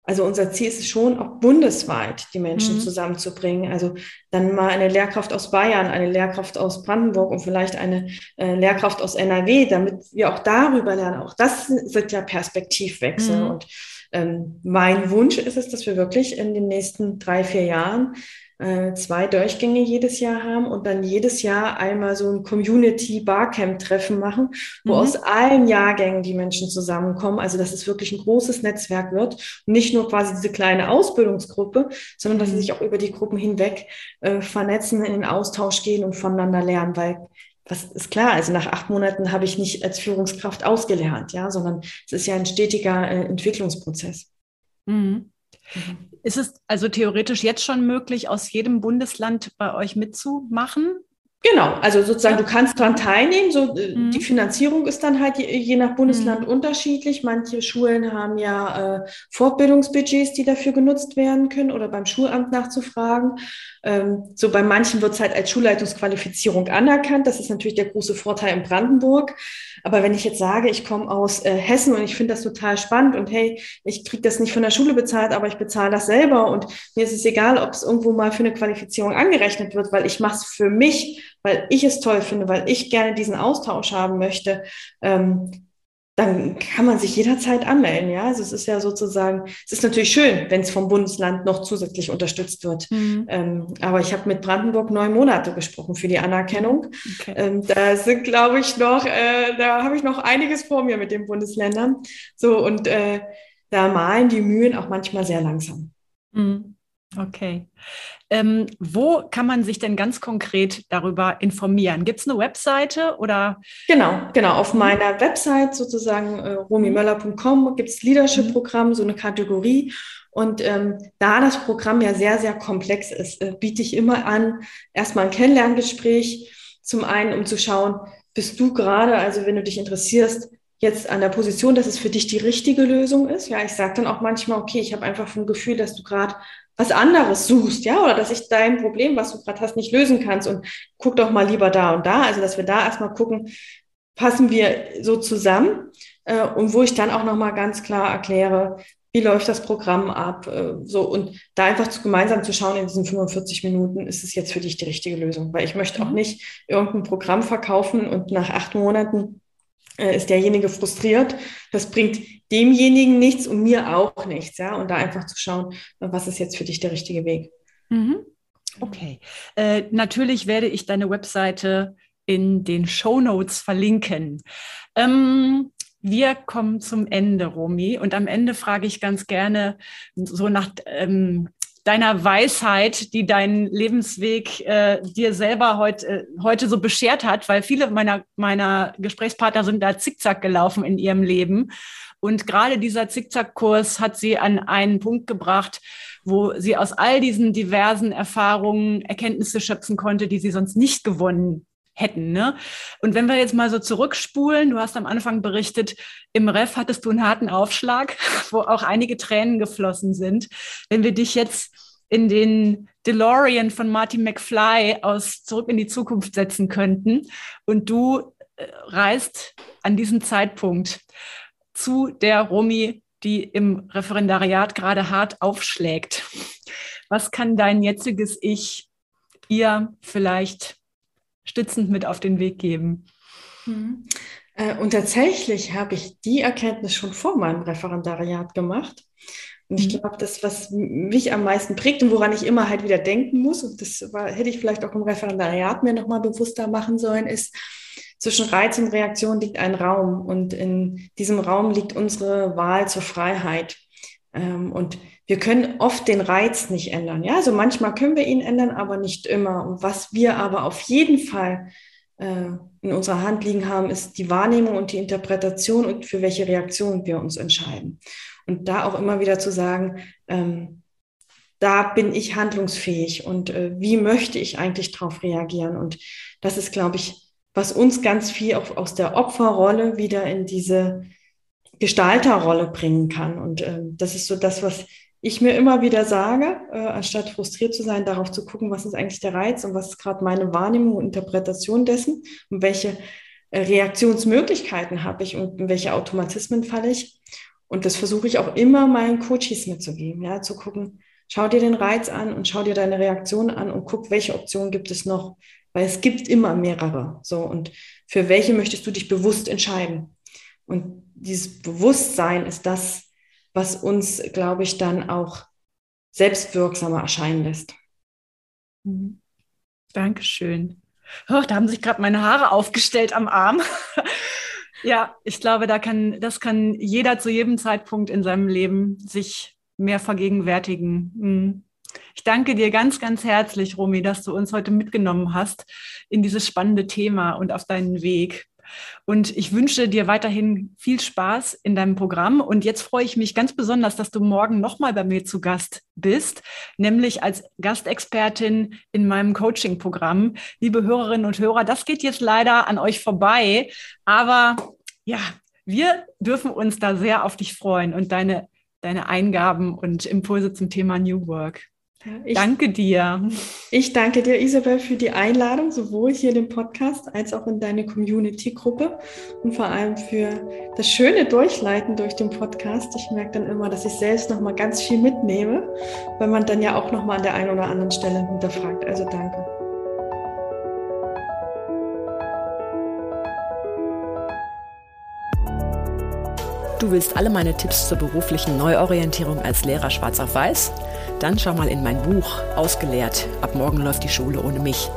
also unser Ziel ist es schon, auch bundesweit die Menschen mhm. zusammenzubringen. Also dann mal eine Lehrkraft aus Bayern, eine Lehrkraft aus Brandenburg und vielleicht eine äh, Lehrkraft aus NRW, damit wir auch darüber lernen. Auch das sind ja Perspektivwechsel. Mhm. Und ähm, mein Wunsch ist es, dass wir wirklich in den nächsten drei, vier Jahren äh, zwei Durchgänge jedes Jahr haben und dann jedes Jahr einmal so ein Community Barcamp Treffen machen, wo mhm. aus allen Jahrgängen die Menschen zusammenkommen. Also, dass es wirklich ein großes Netzwerk wird und nicht nur quasi diese kleine Ausbildungsgruppe, sondern dass sie mhm. sich auch über die Gruppen hinweg äh, vernetzen, in den Austausch gehen und voneinander lernen, weil was ist klar, also nach acht Monaten habe ich nicht als Führungskraft ausgelernt, ja, sondern es ist ja ein stetiger äh, Entwicklungsprozess. Mhm. Mhm. Ist es also theoretisch jetzt schon möglich, aus jedem Bundesland bei euch mitzumachen? Genau, also sozusagen, du kannst daran teilnehmen. So, äh, mhm. Die Finanzierung ist dann halt je, je nach Bundesland mhm. unterschiedlich. Manche Schulen haben ja äh, Fortbildungsbudgets, die dafür genutzt werden können oder beim Schulamt nachzufragen. Ähm, so bei manchen wird es halt als Schulleitungsqualifizierung anerkannt. Das ist natürlich der große Vorteil in Brandenburg. Aber wenn ich jetzt sage, ich komme aus äh, Hessen und ich finde das total spannend und hey, ich kriege das nicht von der Schule bezahlt, aber ich bezahle das selber und mir ist es egal, ob es irgendwo mal für eine Qualifizierung angerechnet wird, weil ich mache es für mich weil ich es toll finde, weil ich gerne diesen Austausch haben möchte, ähm, dann kann man sich jederzeit anmelden. Ja, also es ist ja sozusagen, es ist natürlich schön, wenn es vom Bundesland noch zusätzlich unterstützt wird. Mhm. Ähm, aber ich habe mit Brandenburg neun Monate gesprochen für die Anerkennung. Okay. Ähm, da sind, glaube ich, noch, äh, da habe ich noch einiges vor mir mit den Bundesländern. So und äh, da malen die Mühen auch manchmal sehr langsam. Mhm. Okay. Ähm, wo kann man sich denn ganz konkret darüber informieren? Gibt es eine Webseite oder? Genau, genau. Auf meiner Website sozusagen äh, romimöller.com gibt es Leadership-Programm, so eine Kategorie. Und ähm, da das Programm ja sehr, sehr komplex ist, äh, biete ich immer an, erstmal ein Kennenlerngespräch. Zum einen, um zu schauen, bist du gerade, also wenn du dich interessierst, jetzt an der Position, dass es für dich die richtige Lösung ist. Ja, ich sage dann auch manchmal, okay, ich habe einfach ein Gefühl, dass du gerade was anderes suchst, ja, oder dass ich dein Problem, was du gerade hast, nicht lösen kannst und guck doch mal lieber da und da. Also, dass wir da erstmal gucken, passen wir so zusammen äh, und wo ich dann auch nochmal ganz klar erkläre, wie läuft das Programm ab, äh, so und da einfach zu, gemeinsam zu schauen in diesen 45 Minuten, ist es jetzt für dich die richtige Lösung, weil ich möchte auch mhm. nicht irgendein Programm verkaufen und nach acht Monaten äh, ist derjenige frustriert. Das bringt demjenigen nichts und mir auch nichts. Ja? Und da einfach zu schauen, was ist jetzt für dich der richtige Weg. Mhm. Okay. Äh, natürlich werde ich deine Webseite in den Show Notes verlinken. Ähm, wir kommen zum Ende, Romy. Und am Ende frage ich ganz gerne so nach ähm, deiner Weisheit, die deinen Lebensweg äh, dir selber heut, äh, heute so beschert hat, weil viele meiner, meiner Gesprächspartner sind da zickzack gelaufen in ihrem Leben. Und gerade dieser Zickzackkurs hat sie an einen Punkt gebracht, wo sie aus all diesen diversen Erfahrungen Erkenntnisse schöpfen konnte, die sie sonst nicht gewonnen hätten. Ne? Und wenn wir jetzt mal so zurückspulen, du hast am Anfang berichtet, im Ref hattest du einen harten Aufschlag, wo auch einige Tränen geflossen sind. Wenn wir dich jetzt in den DeLorean von Marty McFly aus Zurück in die Zukunft setzen könnten und du äh, reist an diesem Zeitpunkt zu der Romy, die im Referendariat gerade hart aufschlägt. Was kann dein jetziges Ich ihr vielleicht stützend mit auf den Weg geben? Mhm. Äh, und tatsächlich habe ich die Erkenntnis schon vor meinem Referendariat gemacht. Und ich mhm. glaube, das, was mich am meisten prägt und woran ich immer halt wieder denken muss, und das war, hätte ich vielleicht auch im Referendariat mir nochmal bewusster machen sollen, ist, zwischen Reiz und Reaktion liegt ein Raum. Und in diesem Raum liegt unsere Wahl zur Freiheit. Ähm, und wir können oft den Reiz nicht ändern. Ja, also manchmal können wir ihn ändern, aber nicht immer. Und was wir aber auf jeden Fall äh, in unserer Hand liegen haben, ist die Wahrnehmung und die Interpretation und für welche Reaktion wir uns entscheiden. Und da auch immer wieder zu sagen, ähm, da bin ich handlungsfähig und äh, wie möchte ich eigentlich darauf reagieren? Und das ist, glaube ich, was uns ganz viel auch aus der Opferrolle wieder in diese Gestalterrolle bringen kann. Und äh, das ist so das, was ich mir immer wieder sage, äh, anstatt frustriert zu sein, darauf zu gucken, was ist eigentlich der Reiz und was ist gerade meine Wahrnehmung und Interpretation dessen und welche äh, Reaktionsmöglichkeiten habe ich und in welche Automatismen falle ich. Und das versuche ich auch immer meinen Coaches mitzugeben, ja, zu gucken, schau dir den Reiz an und schau dir deine Reaktion an und guck, welche Optionen gibt es noch, weil es gibt immer mehrere. So und für welche möchtest du dich bewusst entscheiden? Und dieses Bewusstsein ist das, was uns, glaube ich, dann auch selbstwirksamer erscheinen lässt. Mhm. Dankeschön. Oh, da haben sich gerade meine Haare aufgestellt am Arm. ja, ich glaube, da kann, das kann jeder zu jedem Zeitpunkt in seinem Leben sich mehr vergegenwärtigen. Mhm. Ich danke dir ganz, ganz herzlich, Romy, dass du uns heute mitgenommen hast in dieses spannende Thema und auf deinen Weg. Und ich wünsche dir weiterhin viel Spaß in deinem Programm. Und jetzt freue ich mich ganz besonders, dass du morgen nochmal bei mir zu Gast bist, nämlich als Gastexpertin in meinem Coaching-Programm. Liebe Hörerinnen und Hörer, das geht jetzt leider an euch vorbei. Aber ja, wir dürfen uns da sehr auf dich freuen und deine, deine Eingaben und Impulse zum Thema New Work. Ich, danke dir. Ich danke dir, Isabel, für die Einladung, sowohl hier in den Podcast als auch in deine Community-Gruppe und vor allem für das schöne Durchleiten durch den Podcast. Ich merke dann immer, dass ich selbst noch mal ganz viel mitnehme, weil man dann ja auch noch mal an der einen oder anderen Stelle hinterfragt. Also danke. Du willst alle meine Tipps zur beruflichen Neuorientierung als Lehrer schwarz auf weiß? Dann schau mal in mein Buch Ausgelehrt. Ab morgen läuft die Schule ohne mich.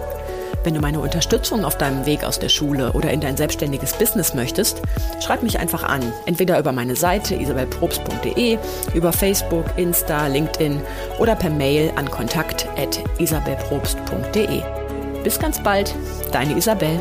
Wenn du meine Unterstützung auf deinem Weg aus der Schule oder in dein selbstständiges Business möchtest, schreib mich einfach an. Entweder über meine Seite isabelprobst.de, über Facebook, Insta, LinkedIn oder per Mail an kontakt.isabelprobst.de. Bis ganz bald, deine Isabel.